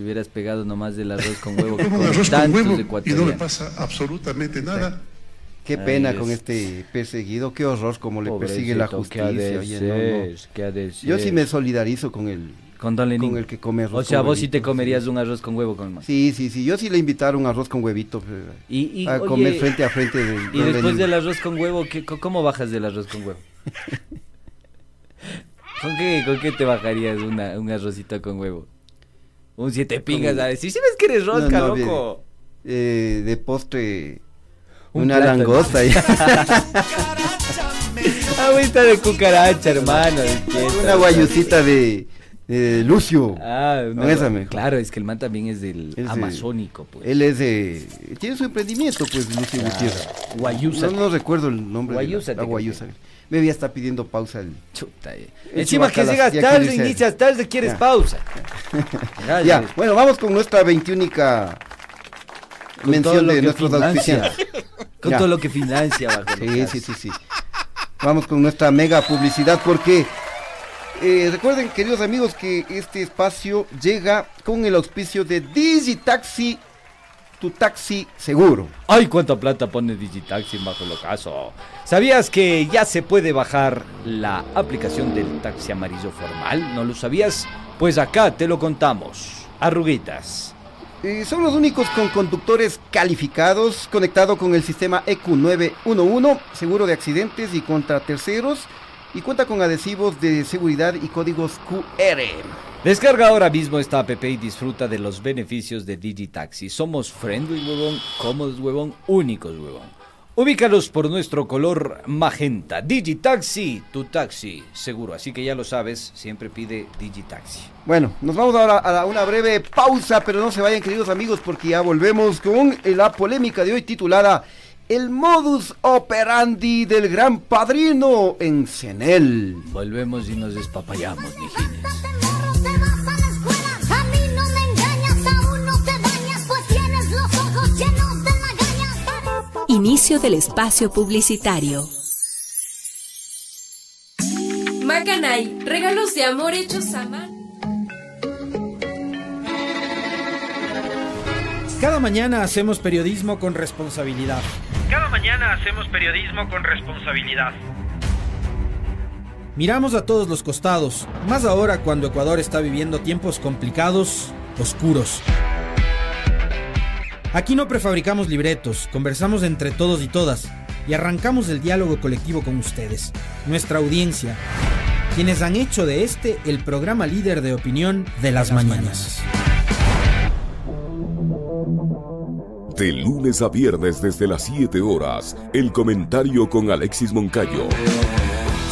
Speaker 6: Te hubieras pegado nomás del arroz con huevo que
Speaker 20: un
Speaker 6: comen
Speaker 20: arroz con
Speaker 6: tantos
Speaker 20: huevo y no le pasa absolutamente nada.
Speaker 8: Qué pena
Speaker 6: es.
Speaker 8: con este perseguido, qué horror como le persigue la
Speaker 6: Pobrecito, ¿qué ha de
Speaker 8: justicia. oye, no, no.
Speaker 6: ser? ¿Qué ha de
Speaker 8: Yo sí me solidarizo con el,
Speaker 6: Con Don Lenin.
Speaker 8: con el que come arroz
Speaker 6: O sea,
Speaker 8: con
Speaker 6: vos sí te comerías un arroz con huevo con más.
Speaker 8: Sí, sí, sí. Yo sí le invitaron arroz con huevito. pues,
Speaker 6: Y, y,
Speaker 8: a
Speaker 6: oye,
Speaker 8: comer frente a frente. de
Speaker 6: Y después del arroz con huevo, ¿qué, co- ¿cómo bajas del arroz con huevo? ¿Con qué, ¿Con qué te bajarías una, un arrocito con huevo? Un siete pingas a decir, si ves que eres rosca,
Speaker 8: No, no,
Speaker 6: loco.
Speaker 8: de, eh, de postre,
Speaker 6: Un
Speaker 8: una
Speaker 6: plátano.
Speaker 8: langosta.
Speaker 6: Agüita de cucaracha, hermano.
Speaker 8: una guayusita de, de Lucio.
Speaker 6: Ah,
Speaker 8: esa mejor.
Speaker 6: claro, es que el man también es del
Speaker 8: Es de-
Speaker 6: amazónico, pues.
Speaker 8: Él es de. Tiene su emprendimiento, pues, Lucio
Speaker 6: Claro.
Speaker 8: Gutiérrez.
Speaker 6: Guayusa.
Speaker 8: No, no recuerdo el nombre. de la-
Speaker 6: Guayusa
Speaker 8: la
Speaker 6: te
Speaker 8: guayusa. Me ya está pidiendo pausa el.
Speaker 6: Chuta, eh.
Speaker 8: el
Speaker 6: Encima que llegas
Speaker 8: ya
Speaker 6: tarde, inicias tarde, quieres
Speaker 8: Ya.
Speaker 6: pausa. Ya,
Speaker 8: Ya, bueno, vamos con nuestra 21
Speaker 6: Con
Speaker 8: mención de nuestros auspiciantes.
Speaker 6: Con todo lo que financia bajo
Speaker 8: Sí, sí, sí, sí. Vamos con nuestra mega publicidad porque eh, recuerden, queridos amigos, que este espacio llega con el auspicio de Digitaxi, tu taxi seguro.
Speaker 6: Ay, cuánta plata pone Digitaxi bajo el ocaso. ¿Sabías que ya se puede bajar la aplicación del taxi amarillo formal? ¿No lo sabías? Pues acá te lo contamos. Arruguitas.
Speaker 8: Son los únicos con conductores calificados, conectado con el sistema E EQ911, seguro de accidentes y contra terceros, y cuenta con adhesivos de seguridad y códigos QR.
Speaker 6: Descarga ahora mismo esta app y disfruta de los beneficios de Digitaxi. Somos friendly, huevón, cómodos, huevón, únicos, huevón. Ubícalos por nuestro color magenta. Digitaxi, tu taxi, seguro. Así que ya lo sabes, siempre pide Digitaxi.
Speaker 8: Bueno, nos vamos ahora a una breve pausa, pero no se vayan queridos amigos porque ya volvemos con la polémica de hoy titulada El modus operandi del gran padrino en Cenel.
Speaker 6: Volvemos y nos despapayamos, mijines.
Speaker 3: Inicio del espacio publicitario.
Speaker 22: Macanay, regalos de amor hechos a mano.
Speaker 23: Cada mañana hacemos periodismo con responsabilidad.
Speaker 24: Cada mañana hacemos periodismo con responsabilidad.
Speaker 23: Miramos a todos los costados, más ahora cuando Ecuador está viviendo tiempos complicados, oscuros. Aquí no prefabricamos libretos, conversamos entre todos y todas y arrancamos el diálogo colectivo con ustedes, nuestra audiencia, quienes han hecho de este el programa líder de opinión de las, mañanas.
Speaker 2: De lunes a viernes desde las 7 horas, el comentario con Alexis Moncayo.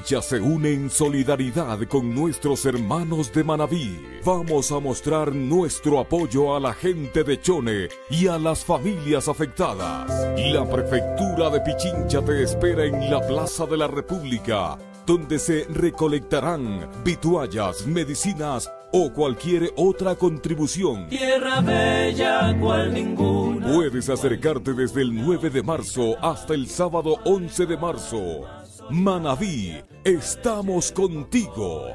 Speaker 2: Pichincha se une en solidaridad con nuestros hermanos de Manabí. Vamos a mostrar nuestro apoyo a la gente de Chone y a las familias afectadas. La prefectura de Pichincha te espera en la Plaza de la República, donde se recolectarán vituallas, medicinas o cualquier otra contribución.
Speaker 25: Tierra bella cual ninguna.
Speaker 2: Puedes acercarte desde el 9 de marzo hasta el sábado 11 de marzo. Manaví, estamos contigo.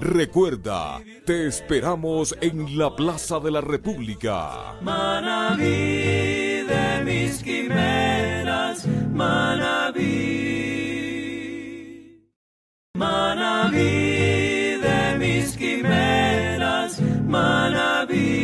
Speaker 2: Recuerda, te esperamos en la Plaza de la República.
Speaker 25: Manaví de mis quimeras, Manaví. Manaví de mis quimeras, Manaví.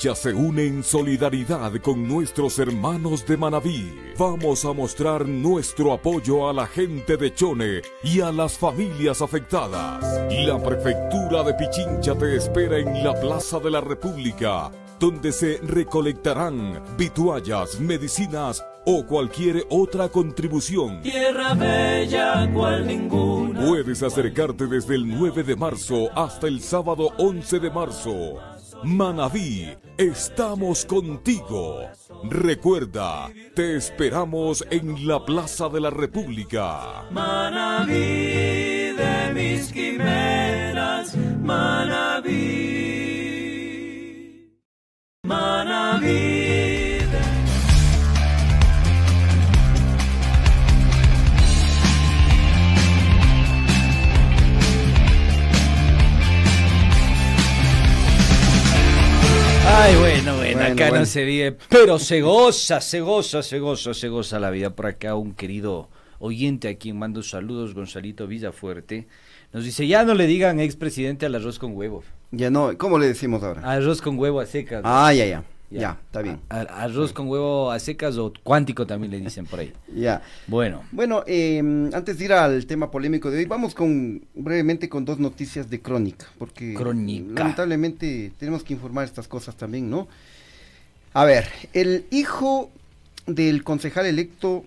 Speaker 2: Se une en solidaridad con nuestros hermanos de Manabí. Vamos a mostrar nuestro apoyo a la gente de Chone y a las familias afectadas. La prefectura de Pichincha te espera en la Plaza de la República, donde se recolectarán vituallas, medicinas o cualquier otra contribución.
Speaker 25: Tierra bella cual ninguna.
Speaker 2: Puedes acercarte desde el 9 de marzo hasta el sábado 11 de marzo. Manaví, estamos contigo. Recuerda, te esperamos en la Plaza de la República.
Speaker 25: Manaví de mis quimeras, Manaví. Manaví.
Speaker 6: Ay, bueno, bueno,
Speaker 8: Bueno,
Speaker 6: acá
Speaker 8: bueno.
Speaker 6: no se vive, pero se goza, se goza, se goza, se goza la vida. Por acá un querido oyente a quien mando saludos, Gonzalito Villafuerte, nos dice, ya no le digan expresidente al arroz con huevo.
Speaker 8: Ya no, ¿cómo le decimos ahora?
Speaker 6: Arroz con huevo a secas.
Speaker 8: Ah, ya, ya. Ya, está bien.
Speaker 6: A- arroz con huevo a secas o cuántico también le dicen por ahí.
Speaker 8: Ya.
Speaker 6: Bueno,
Speaker 8: Bueno, eh, antes de ir al tema polémico de hoy, vamos con brevemente con dos noticias de crónica, porque
Speaker 6: Crónica.
Speaker 8: lamentablemente tenemos que informar estas cosas también, ¿no? A ver, el hijo del concejal electo,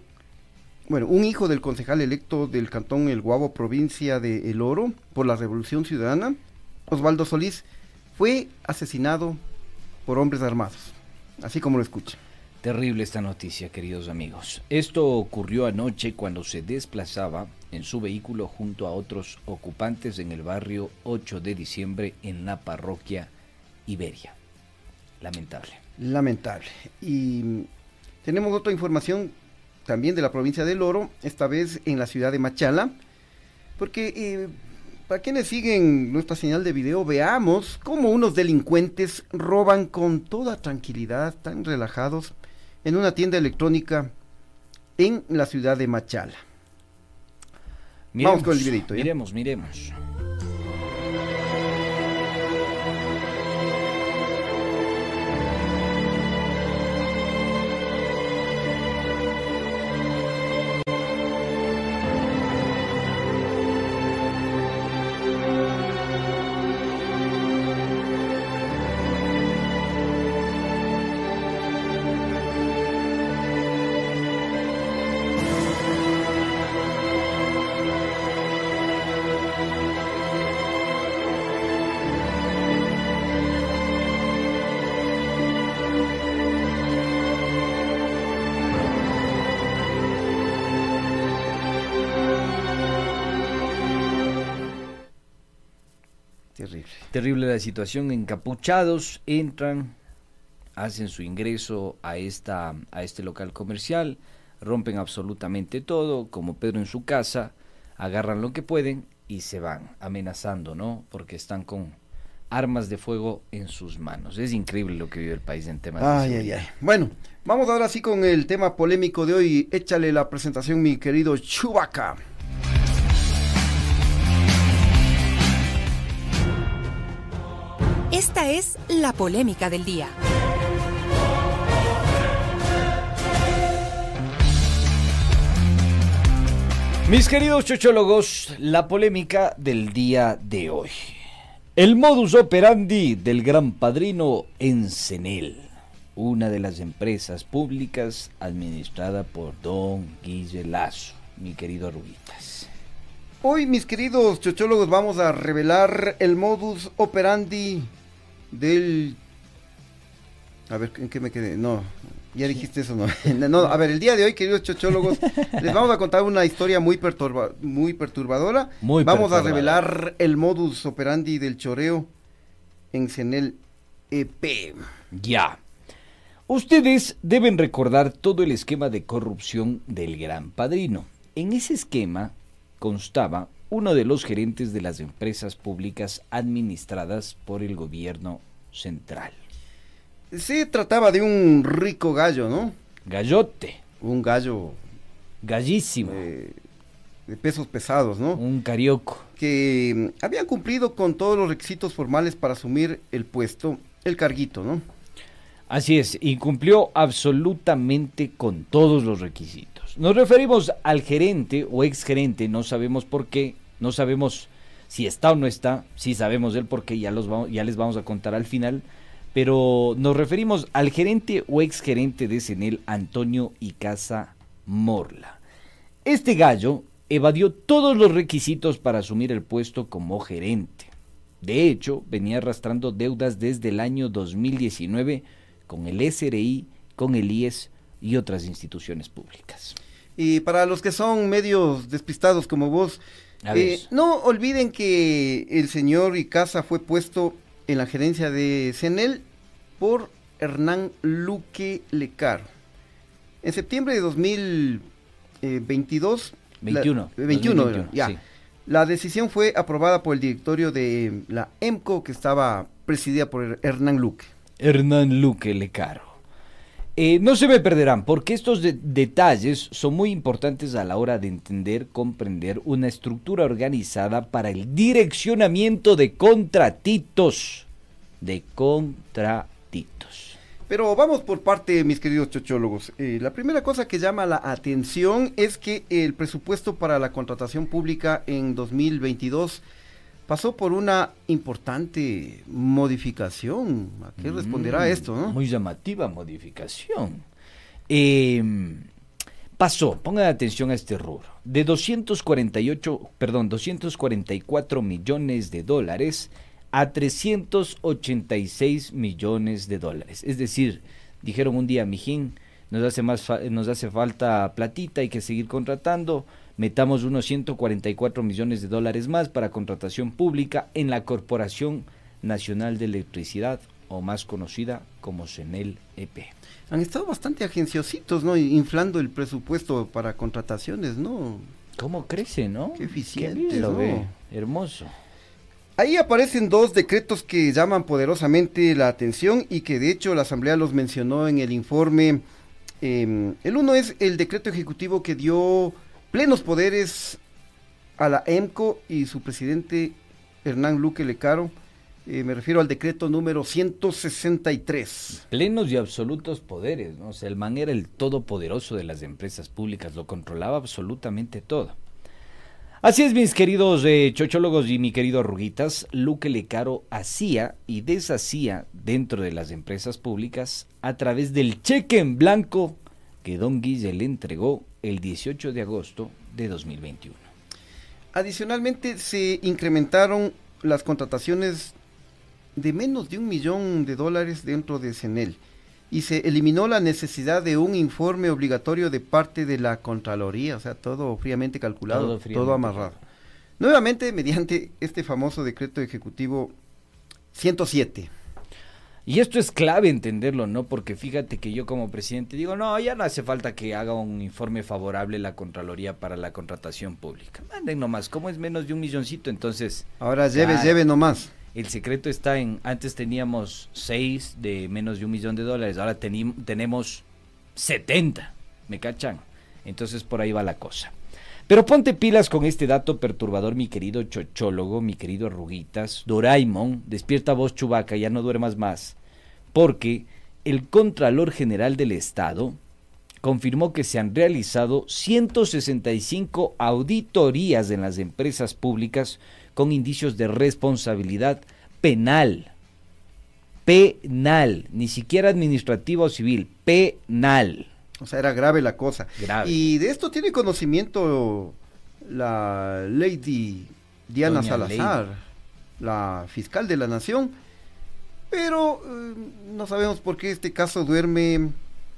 Speaker 8: bueno, un hijo del concejal electo del cantón El Guavo, provincia de El Oro, por la Revolución Ciudadana, Osvaldo Solís, fue asesinado por hombres armados, así como lo escucha.
Speaker 6: Terrible esta noticia, queridos amigos. Esto ocurrió anoche cuando se desplazaba en su vehículo junto a otros ocupantes en el barrio 8 de diciembre en la parroquia Iberia. Lamentable.
Speaker 8: Lamentable. Y tenemos otra información también de la provincia del Oro, esta vez en la ciudad de Machala, porque eh, para quienes siguen nuestra señal de video, veamos cómo unos delincuentes roban con toda tranquilidad, tan relajados, en una tienda electrónica en la ciudad de Machala. Vamos con el videito.
Speaker 6: Miremos, miremos.
Speaker 8: Terrible.
Speaker 6: Terrible la situación, encapuchados entran, hacen su ingreso a esta a este local comercial, rompen absolutamente todo, como Pedro en su casa, agarran lo que pueden y se van amenazando, ¿no? Porque están con armas de fuego en sus manos. Es increíble lo que vive el país en temas de
Speaker 8: Ay, ay. Bueno, vamos ahora sí con el tema polémico de hoy. Échale la presentación, mi querido Chubaca.
Speaker 26: Esta es la polémica del día.
Speaker 6: Mis queridos chochólogos, la polémica del día de hoy. El modus operandi del gran padrino Encenel, una de las empresas públicas administrada por don Guille Lazo. mi querido Rubitas?
Speaker 8: Hoy, mis queridos chochólogos, vamos a revelar el modus operandi del... A ver, ¿en qué me quedé? No, ya dijiste eso, ¿no? no, a ver, el día de hoy, queridos chochólogos, les vamos a contar una historia muy, perturba muy perturbadora.
Speaker 6: Muy
Speaker 8: vamos
Speaker 6: perturbadora.
Speaker 8: a revelar el modus operandi del choreo en Cenel EP.
Speaker 6: Ya. Ustedes deben recordar todo el esquema de corrupción del Gran Padrino. En ese esquema constaba uno de los gerentes de las empresas públicas administradas por el gobierno central.
Speaker 8: Se trataba de un rico gallo, ¿no?
Speaker 6: Gallote.
Speaker 8: Un gallo
Speaker 6: Gallísimo.
Speaker 8: de pesos pesados, ¿no?
Speaker 6: Un carioco.
Speaker 8: Que mm, había cumplido con todos los requisitos formales para asumir el puesto, el carguito, ¿no?
Speaker 6: Así es, y cumplió absolutamente con todos los requisitos. Nos referimos al gerente o exgerente, no sabemos por qué, no sabemos si está o no está, sí sabemos el por qué, ya, los ya les vamos a contar al final, pero nos referimos al gerente o exgerente de Senel, Antonio Icaza Morla. Este gallo evadió todos los requisitos para asumir el puesto como gerente. De hecho, venía arrastrando deudas desde el año 2019 con el SRI, con el IES y otras instituciones públicas.
Speaker 8: Y para los que son medios despistados como vos,
Speaker 6: A
Speaker 8: eh, no olviden que el señor Icaza fue puesto en la gerencia de CENEL por Hernán Luque Lecaro. En septiembre de 2022...
Speaker 6: 21,
Speaker 8: La, 21,
Speaker 6: 2021,
Speaker 8: ya.
Speaker 6: sí.
Speaker 8: La decisión fue aprobada por el directorio de la EMCO, que estaba presidida por Hernán Luque.
Speaker 6: Hernán Luque Lecaro. Eh, no se me perderán, porque estos de- detalles son muy importantes a la hora de entender, comprender una estructura organizada para el direccionamiento de contratitos. De contratitos.
Speaker 8: Pero vamos por parte, mis queridos chochólogos. Eh, la primera cosa que llama la atención es que el presupuesto para la contratación pública en 2022 pasó por una importante modificación. ¿A qué responderá
Speaker 6: Mm,
Speaker 8: esto? no?
Speaker 6: Muy llamativa modificación. Eh, pasó, pongan atención a este rubro, de 248, perdón, 244 millones de dólares a 386 millones de dólares. Es decir, dijeron un día, mijín, nos hace, más fa- nos hace falta platita, hay que seguir contratando, metamos unos 144 millones de dólares más para contratación pública en la Corporación Nacional de Electricidad, o más conocida como CENEL EP.
Speaker 8: Han estado bastante agenciositos, ¿no? Inflando el presupuesto para contrataciones, ¿no?
Speaker 6: ¿Cómo crece, no?
Speaker 8: Qué
Speaker 6: lo
Speaker 8: ¿no?
Speaker 6: Hermoso.
Speaker 8: Ahí aparecen dos decretos que llaman poderosamente la atención y que de hecho la Asamblea los mencionó en el informe. Eh, el uno es el decreto ejecutivo que dio plenos poderes a la EMCO y su presidente Hernán Luque Lecaro. Eh, me refiero al decreto número 163.
Speaker 6: Plenos y absolutos poderes, ¿no? O sea, el man era el todopoderoso de las empresas públicas, lo controlaba absolutamente todo. Así es, mis queridos eh, chochólogos y mi querido Arruguitas, Luque Lecaro hacía y deshacía dentro de las empresas públicas a través del cheque en blanco que Don Guille le entregó el 18 de agosto de 2021.
Speaker 8: Adicionalmente se incrementaron las contrataciones de menos de un millón de dólares dentro de CENEL y se eliminó la necesidad de un informe obligatorio de parte de la Contraloría, o sea, todo fríamente calculado,
Speaker 6: Todo
Speaker 8: todo, amarrado. Nuevamente, mediante este famoso decreto ejecutivo 107.
Speaker 6: Y esto es clave entenderlo, ¿no? Porque fíjate que yo como presidente digo, no, ya no hace falta que haga un informe favorable la Contraloría para la contratación pública. Manden nomás, como es menos de un milloncito, entonces...
Speaker 8: Ahora lleve, lleve nomás.
Speaker 6: El secreto está en, antes teníamos seis de menos de un millón de dólares, ahora tenemos 70, ¿me cachan? Entonces por ahí va la cosa. Pero ponte pilas con este dato perturbador, mi querido chochólogo, mi querido Arruguitas, Doraemon, despierta voz chubaca, ya no duermas más, porque el Contralor General del Estado confirmó que se han realizado 165 auditorías en las empresas públicas con indicios de responsabilidad penal. Penal, ni siquiera administrativa o civil, penal.
Speaker 8: O sea, era grave la cosa.
Speaker 6: Grave.
Speaker 8: Y de esto tiene conocimiento la Lady Diana
Speaker 6: Doña
Speaker 8: Salazar, la fiscal de la nación, pero eh, no sabemos por qué este caso duerme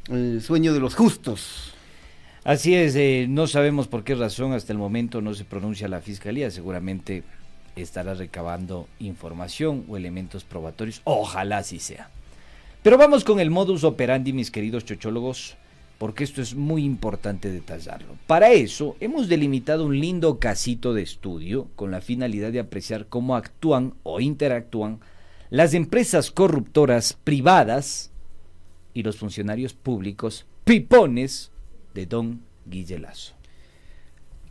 Speaker 8: el sueño de los justos.
Speaker 6: Así es, eh, no sabemos por qué razón hasta el momento no se pronuncia la fiscalía, seguramente estará recabando información o elementos probatorios, ojalá así sea. Pero vamos con el modus operandi, mis queridos chochólogos, porque esto es muy importante detallarlo. Para eso hemos delimitado un lindo casito de estudio con la finalidad de apreciar cómo actúan o interactúan las empresas corruptoras privadas y los funcionarios públicos pipones de Don Guillelazo.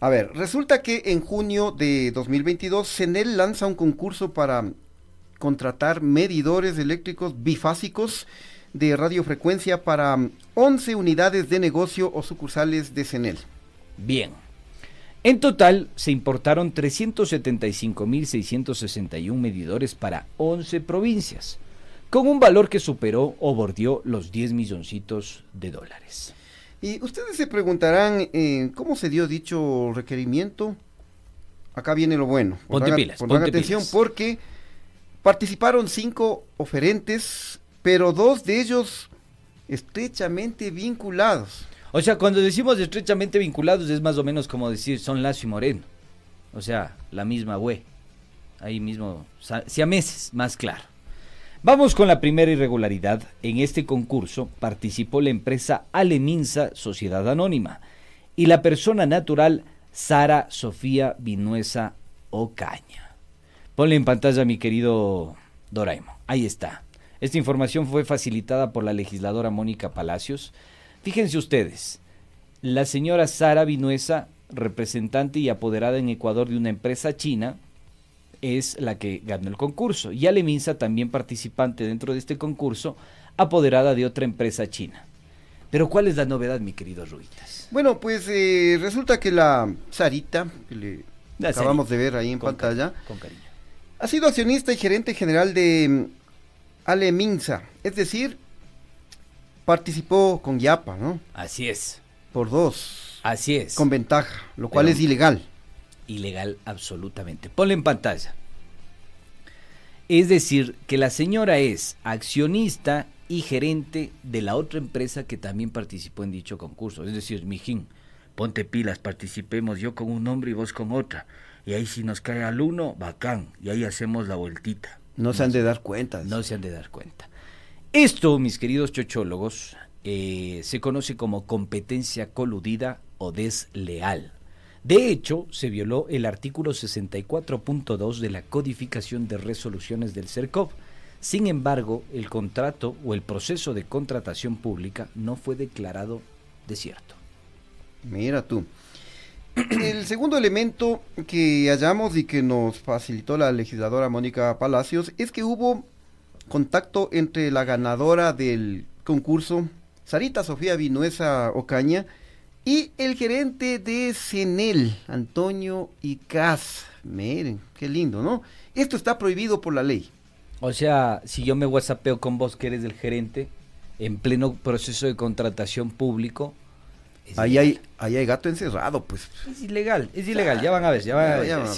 Speaker 8: A ver, resulta que en junio de 2022 CENEL lanza un concurso para contratar medidores eléctricos bifásicos de radiofrecuencia para 11 unidades de negocio o sucursales de CENEL.
Speaker 6: Bien. En total se importaron 375.661 medidores para 11 provincias, con un valor que superó o bordeó los 10 milloncitos de dólares.
Speaker 8: Y ustedes se preguntarán eh, cómo se dio dicho requerimiento. Acá viene lo bueno.
Speaker 6: Ponte pilas, ponte
Speaker 8: atención
Speaker 6: pilas.
Speaker 8: porque participaron cinco oferentes, pero dos de ellos estrechamente vinculados.
Speaker 6: O sea, cuando decimos estrechamente vinculados es más o menos como decir son Lazo y Moreno. O sea, la misma güey. Ahí mismo, siameses, más claro. Vamos con la primera irregularidad. En este concurso participó la empresa Aleminsa Sociedad Anónima y la persona natural Sara Sofía Vinuesa Ocaña. Ponle en pantalla mi querido Doraemon. Ahí está. Esta información fue facilitada por la legisladora Mónica Palacios. Fíjense ustedes, la señora Sara Vinuesa, representante y apoderada en Ecuador de una empresa china, es la que ganó el concurso. Y Aleminsa, también participante dentro de este concurso, apoderada de otra empresa china. Pero ¿cuál es la novedad, mi querido Ruitas?
Speaker 8: Bueno, pues eh, resulta que la Sarita, que le
Speaker 6: La
Speaker 8: acabamos
Speaker 6: Sarita.
Speaker 8: de ver ahí en
Speaker 6: Con
Speaker 8: pantalla,
Speaker 6: Con cariño.
Speaker 8: ha sido accionista y gerente general de mm, Aleminsa. Es decir, participó con Yapa, ¿no?
Speaker 6: Así es.
Speaker 8: Por dos.
Speaker 6: Así es.
Speaker 8: Con ventaja, lo cual
Speaker 6: Pero-
Speaker 8: es ilegal.
Speaker 6: Ilegal absolutamente. Ponle en pantalla. Es decir, que la señora es accionista y gerente de la otra empresa que también participó en dicho concurso. Es decir, mijín, ponte pilas, participemos yo con un nombre y vos con otra. Y ahí si nos cae al uno, bacán. Y ahí hacemos la vueltita.
Speaker 8: No se han de dar cuenta.
Speaker 6: No se han de dar cuenta. Esto, mis queridos chochólogos, eh, se conoce como competencia coludida o desleal. De hecho, se violó el artículo 64.2 de la codificación de resoluciones del CERCOV. Sin embargo, el contrato o el proceso de contratación pública no fue declarado desierto.
Speaker 8: Mira tú. El segundo elemento que hallamos y que nos facilitó la legisladora Mónica Palacios es que hubo contacto entre la ganadora del concurso, Sarita Sofía Vinuesa Ocaña, y el gerente de CENEL, Antonio Icaz. Miren, qué lindo, ¿no? Esto está prohibido por la ley.
Speaker 6: O sea, si yo me whatsappeo con vos que eres el gerente, en pleno proceso de contratación público, es
Speaker 8: Ahí hay, ahí hay gato encerrado, pues.
Speaker 6: Es ilegal, es ilegal, ya van a ver, ya van a ver.
Speaker 8: ya van a.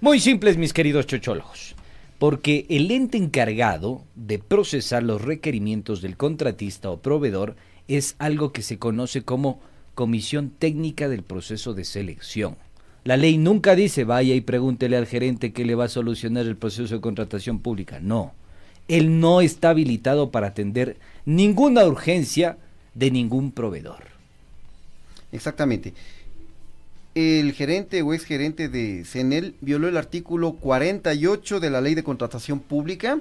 Speaker 6: Muy simples, mis queridos chochólogos, porque el ente encargado de procesar los requerimientos del contratista o proveedor es algo que se conoce como Comisión Técnica del Proceso de Selección. La ley nunca dice vaya y pregúntele al gerente que le va a solucionar el proceso de contratación pública. No, él no está habilitado para atender ninguna urgencia de ningún proveedor.
Speaker 8: Exactamente. El gerente o exgerente de CENEL violó el artículo 48 de la Ley de Contratación Pública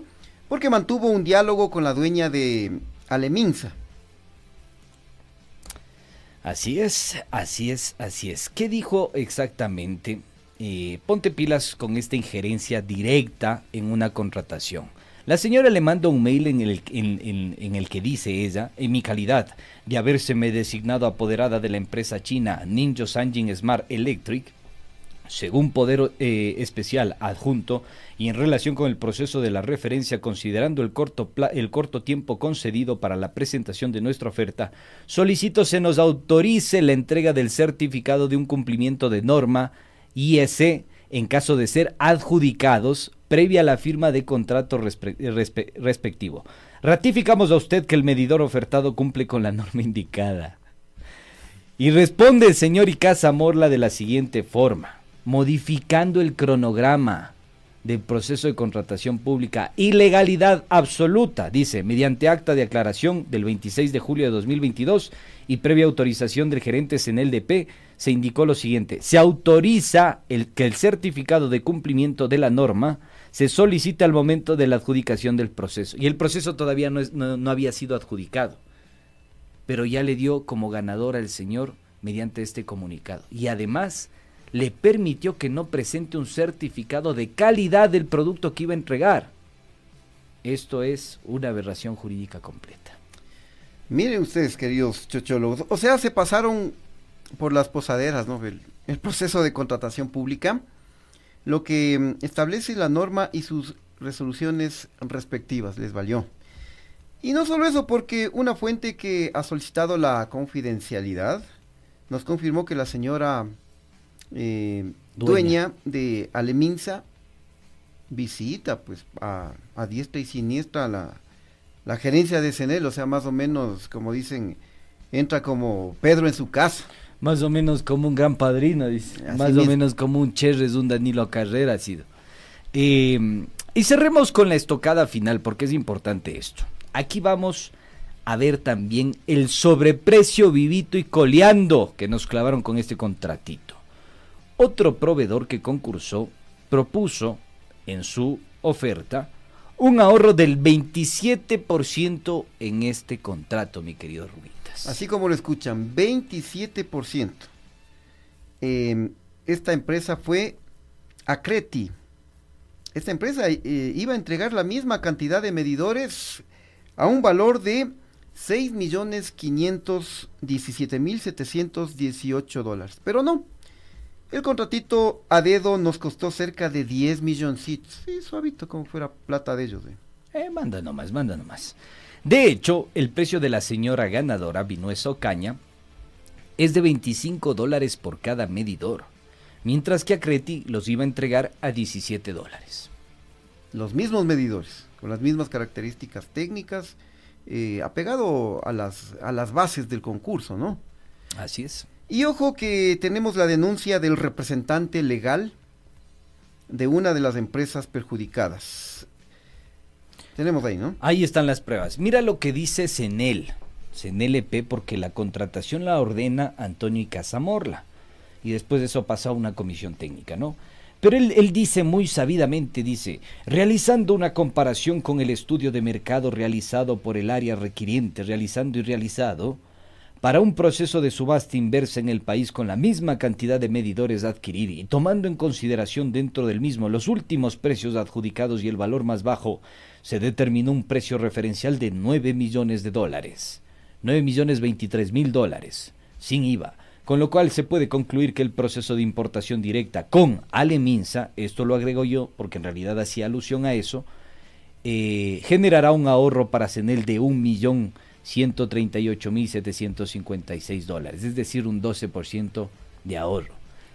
Speaker 8: porque mantuvo un diálogo con la dueña de Aleminsa.
Speaker 6: Así es, así es, así es. ¿Qué dijo exactamente? Eh, ponte pilas con esta injerencia directa en una contratación. La señora le manda un mail en el, en- en- el que dice ella, en mi calidad de habérseme designado apoderada de la empresa china Ninja Sanjin Smart Electric, según Poder eh, Especial Adjunto, y en relación con el proceso de la referencia, considerando el corto, el corto tiempo concedido para la presentación de nuestra oferta, solicito se nos autorice la entrega del certificado de un cumplimiento de norma IEC en caso de ser adjudicados previa a la firma de contrato respectivo. Ratificamos a usted que el medidor ofertado cumple con la norma indicada. Y responde el señor Icaza Morla de la siguiente forma, modificando el cronograma del proceso de contratación pública. Ilegalidad absoluta, dice, mediante acta de aclaración del 26 de julio de 2022 y previa autorización del gerente DP, se indicó lo siguiente. Se autoriza el, que el certificado de cumplimiento de la norma se solicita al momento de la adjudicación del proceso. Y el proceso todavía no, no había sido adjudicado. Pero ya le dio como ganador al señor mediante este comunicado. Y además le permitió que no presente un certificado de calidad del producto que iba a entregar. Esto es una aberración jurídica completa.
Speaker 8: Miren ustedes, queridos chochólogos, o sea, se pasaron por las posaderas, ¿no? El, proceso de contratación pública, lo que mm, establece la norma y sus resoluciones respectivas, les valió. Y no solo eso, porque una fuente que ha solicitado la confidencialidad nos confirmó que la señora eh, dueña. de Aleminsa visita pues a, diestra y siniestra la, la gerencia de Senel, o sea, más o menos, como dicen, entra como Pedro en su casa.
Speaker 6: Más o menos como un gran padrino, dice. más o menos como un Cherres, un Danilo Carrera ha sido. Em, y cerremos con la estocada final, porque es importante esto. Aquí vamos a ver también el sobreprecio vivito y coleando que nos clavaron con este contratito. Otro proveedor que concursó propuso en su oferta un ahorro del 27% en este contrato, mi querido
Speaker 8: Así como lo escuchan, 27%. Em, esta empresa fue Acreti. Esta empresa eh, iba a entregar la misma cantidad de medidores a un valor de 6.517.718 dólares. Pero no, el contratito a dedo nos costó cerca de 10 milloncitos. Sí, suavito, como fuera plata de ellos.
Speaker 6: Eh, eh manda nomás, manda nomás. De hecho, el precio de la señora ganadora, Vinuesa Ocaña, es de 25 dólares por cada medidor, mientras que a Creti los iba a entregar a 17 dólares.
Speaker 8: Los mismos medidores, con las mismas características técnicas, eh, apegado a las, a las bases del concurso, ¿no?
Speaker 6: Así es.
Speaker 8: Y ojo que tenemos la denuncia del representante legal de una de las empresas perjudicadas. Tenemos ahí, ¿no?
Speaker 6: Ahí están las pruebas. Mira lo que dice CENEL, CENELP, porque la contratación la ordena Antonio Casamorla. Y después de eso pasa a una comisión técnica, ¿no? Pero él, él, dice muy sabidamente, dice, realizando una comparación con el estudio de mercado realizado por el área requiriente, realizando y realizado, para un proceso de subasta inversa en el país con la misma cantidad de medidores a adquirir y tomando en consideración dentro del mismo los últimos precios adjudicados y el valor más bajo, se determinó un precio referencial de 9 millones de dólares. 9 millones 23 mil dólares, sin IVA. Con lo cual se puede concluir que el proceso de importación directa con Aleminsa, esto lo agrego yo porque en realidad hacía alusión a eso, eh, generará un ahorro para Senel de un millón 138.756 dólares, es decir, un 12% de ahorro.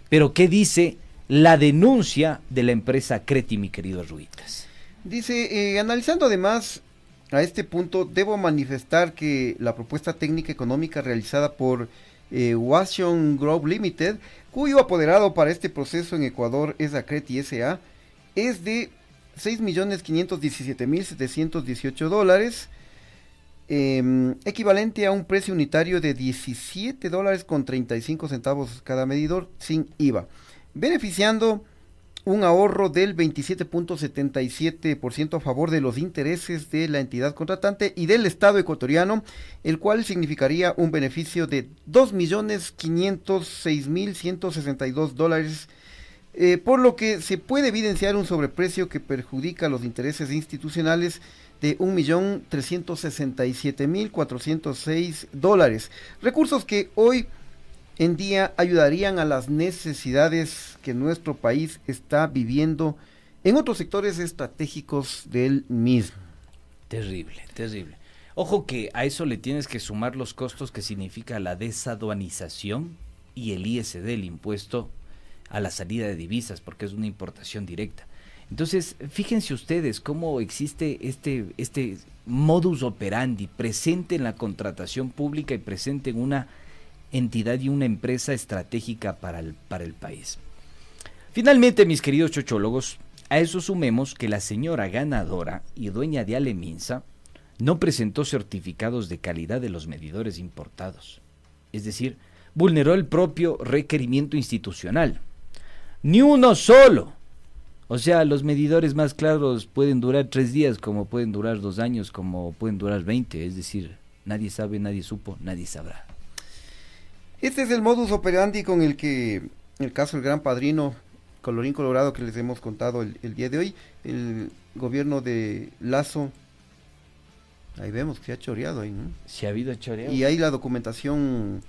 Speaker 6: Pero, ¿qué dice la denuncia de la empresa Creti, mi querido Ruitas?
Speaker 8: Dice, eh, analizando además a este punto, debo manifestar que la propuesta técnica económica realizada por eh, Washington Grove Limited, cuyo apoderado para este proceso en Ecuador es Acreti SA, es de 6.517.718 dólares Em, equivalente a un precio unitario de 17 dólares con 35 centavos cada medidor sin IVA, beneficiando un ahorro del 27.77% a favor de los intereses de la entidad contratante y del Estado ecuatoriano, el cual significaría un beneficio de 2.506.162 dólares, eh, por lo que se puede evidenciar un sobreprecio que perjudica los intereses institucionales de 1.367.406 dólares. Recursos que hoy en día ayudarían a las necesidades que nuestro país está viviendo en otros sectores estratégicos del mismo.
Speaker 6: Terrible, terrible. Ojo que a eso le tienes que sumar los costos que significa la desaduanización y el ISD, el impuesto a la salida de divisas, porque es una importación directa. Entonces, fíjense ustedes cómo existe este, este modus operandi presente en la contratación pública y presente en una entidad y una empresa estratégica para el, para el país. Finalmente, mis queridos chochólogos, a eso sumemos que la señora ganadora y dueña de Aleminsa no presentó certificados de calidad de los medidores importados. Es decir, vulneró el propio requerimiento institucional. Ni uno solo. O sea, los medidores más claros pueden durar tres días, como pueden durar dos años, como pueden durar veinte. Es decir, nadie sabe, nadie supo, nadie sabrá.
Speaker 8: Este es el modus operandi con el que, en el caso del gran padrino Colorín Colorado que les hemos contado el, el día de hoy, el gobierno de Lazo, ahí vemos que se ha choreado ahí, ¿no?
Speaker 6: Se ha habido choreo.
Speaker 8: Y hay la documentación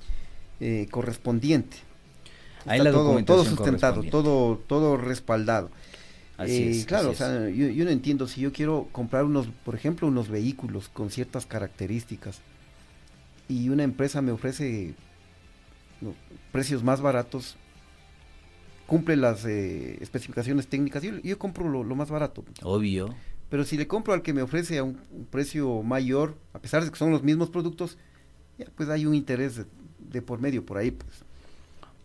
Speaker 8: eh, correspondiente. Está
Speaker 6: la
Speaker 8: todo,
Speaker 6: documentación
Speaker 8: todo sustentado, todo, todo respaldado.
Speaker 6: Así
Speaker 8: Eh,
Speaker 6: es,
Speaker 8: claro,
Speaker 6: así
Speaker 8: o sea, yo, yo no entiendo si yo quiero comprar unos, por ejemplo, unos vehículos con ciertas características y una empresa me ofrece no, precios más baratos, cumple las eh, especificaciones técnicas, yo, yo compro lo, lo más barato.
Speaker 6: Obvio.
Speaker 8: Pero si le compro al que me ofrece a un, un precio mayor, a pesar de que son los mismos productos, ya, pues hay un interés de, de por medio por ahí, pues.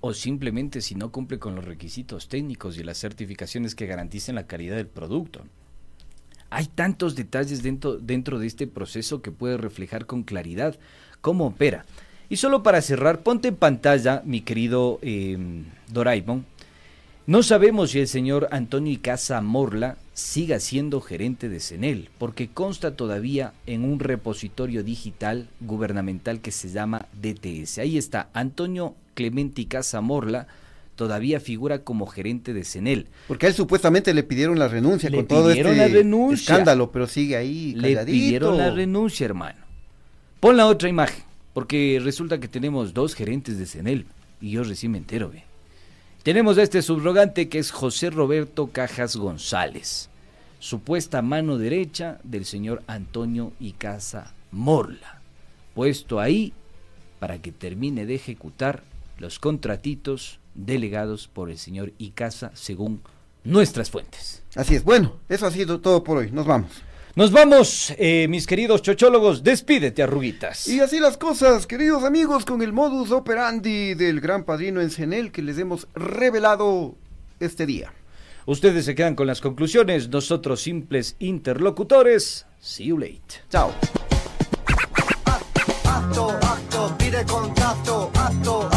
Speaker 6: O simplemente si no cumple con los requisitos técnicos y las certificaciones que garanticen la calidad del producto. Hay tantos detalles dentro, dentro de este proceso que puede reflejar con claridad cómo opera. Y solo para cerrar, ponte en pantalla, mi querido eh, Doraemon. No sabemos si el señor Antonio Icaza Morla siga siendo gerente de CENEL, porque consta todavía en un repositorio digital gubernamental que se llama DTS. Ahí está, Antonio Clemente Icaza Morla todavía figura como gerente de CENEL.
Speaker 8: Porque a él supuestamente le pidieron la renuncia
Speaker 6: Le
Speaker 8: con todo
Speaker 6: pidieron
Speaker 8: este
Speaker 6: la renuncia.
Speaker 8: escándalo, pero sigue ahí
Speaker 6: Le pidieron la renuncia, hermano. Pon la otra imagen, porque resulta que tenemos dos gerentes de CENEL y yo recién me entero, ve. Tenemos a este subrogante que es José Roberto Cajas González, supuesta mano derecha del señor Antonio Icaza Morla, puesto ahí para que termine de ejecutar los contratitos delegados por el señor Icaza según nuestras fuentes.
Speaker 8: Así es. Bueno, eso ha sido todo por hoy. Nos vamos.
Speaker 6: Nos vamos, eh, mis queridos chochólogos. Despídete, arruguitas.
Speaker 8: Y así las cosas, queridos amigos, con el modus operandi del gran padrino en Cenel que les hemos revelado este día.
Speaker 6: Ustedes se quedan con las conclusiones, nosotros simples interlocutores. See you late.
Speaker 8: Chao.
Speaker 27: Acto, acto, pide contacto, acto,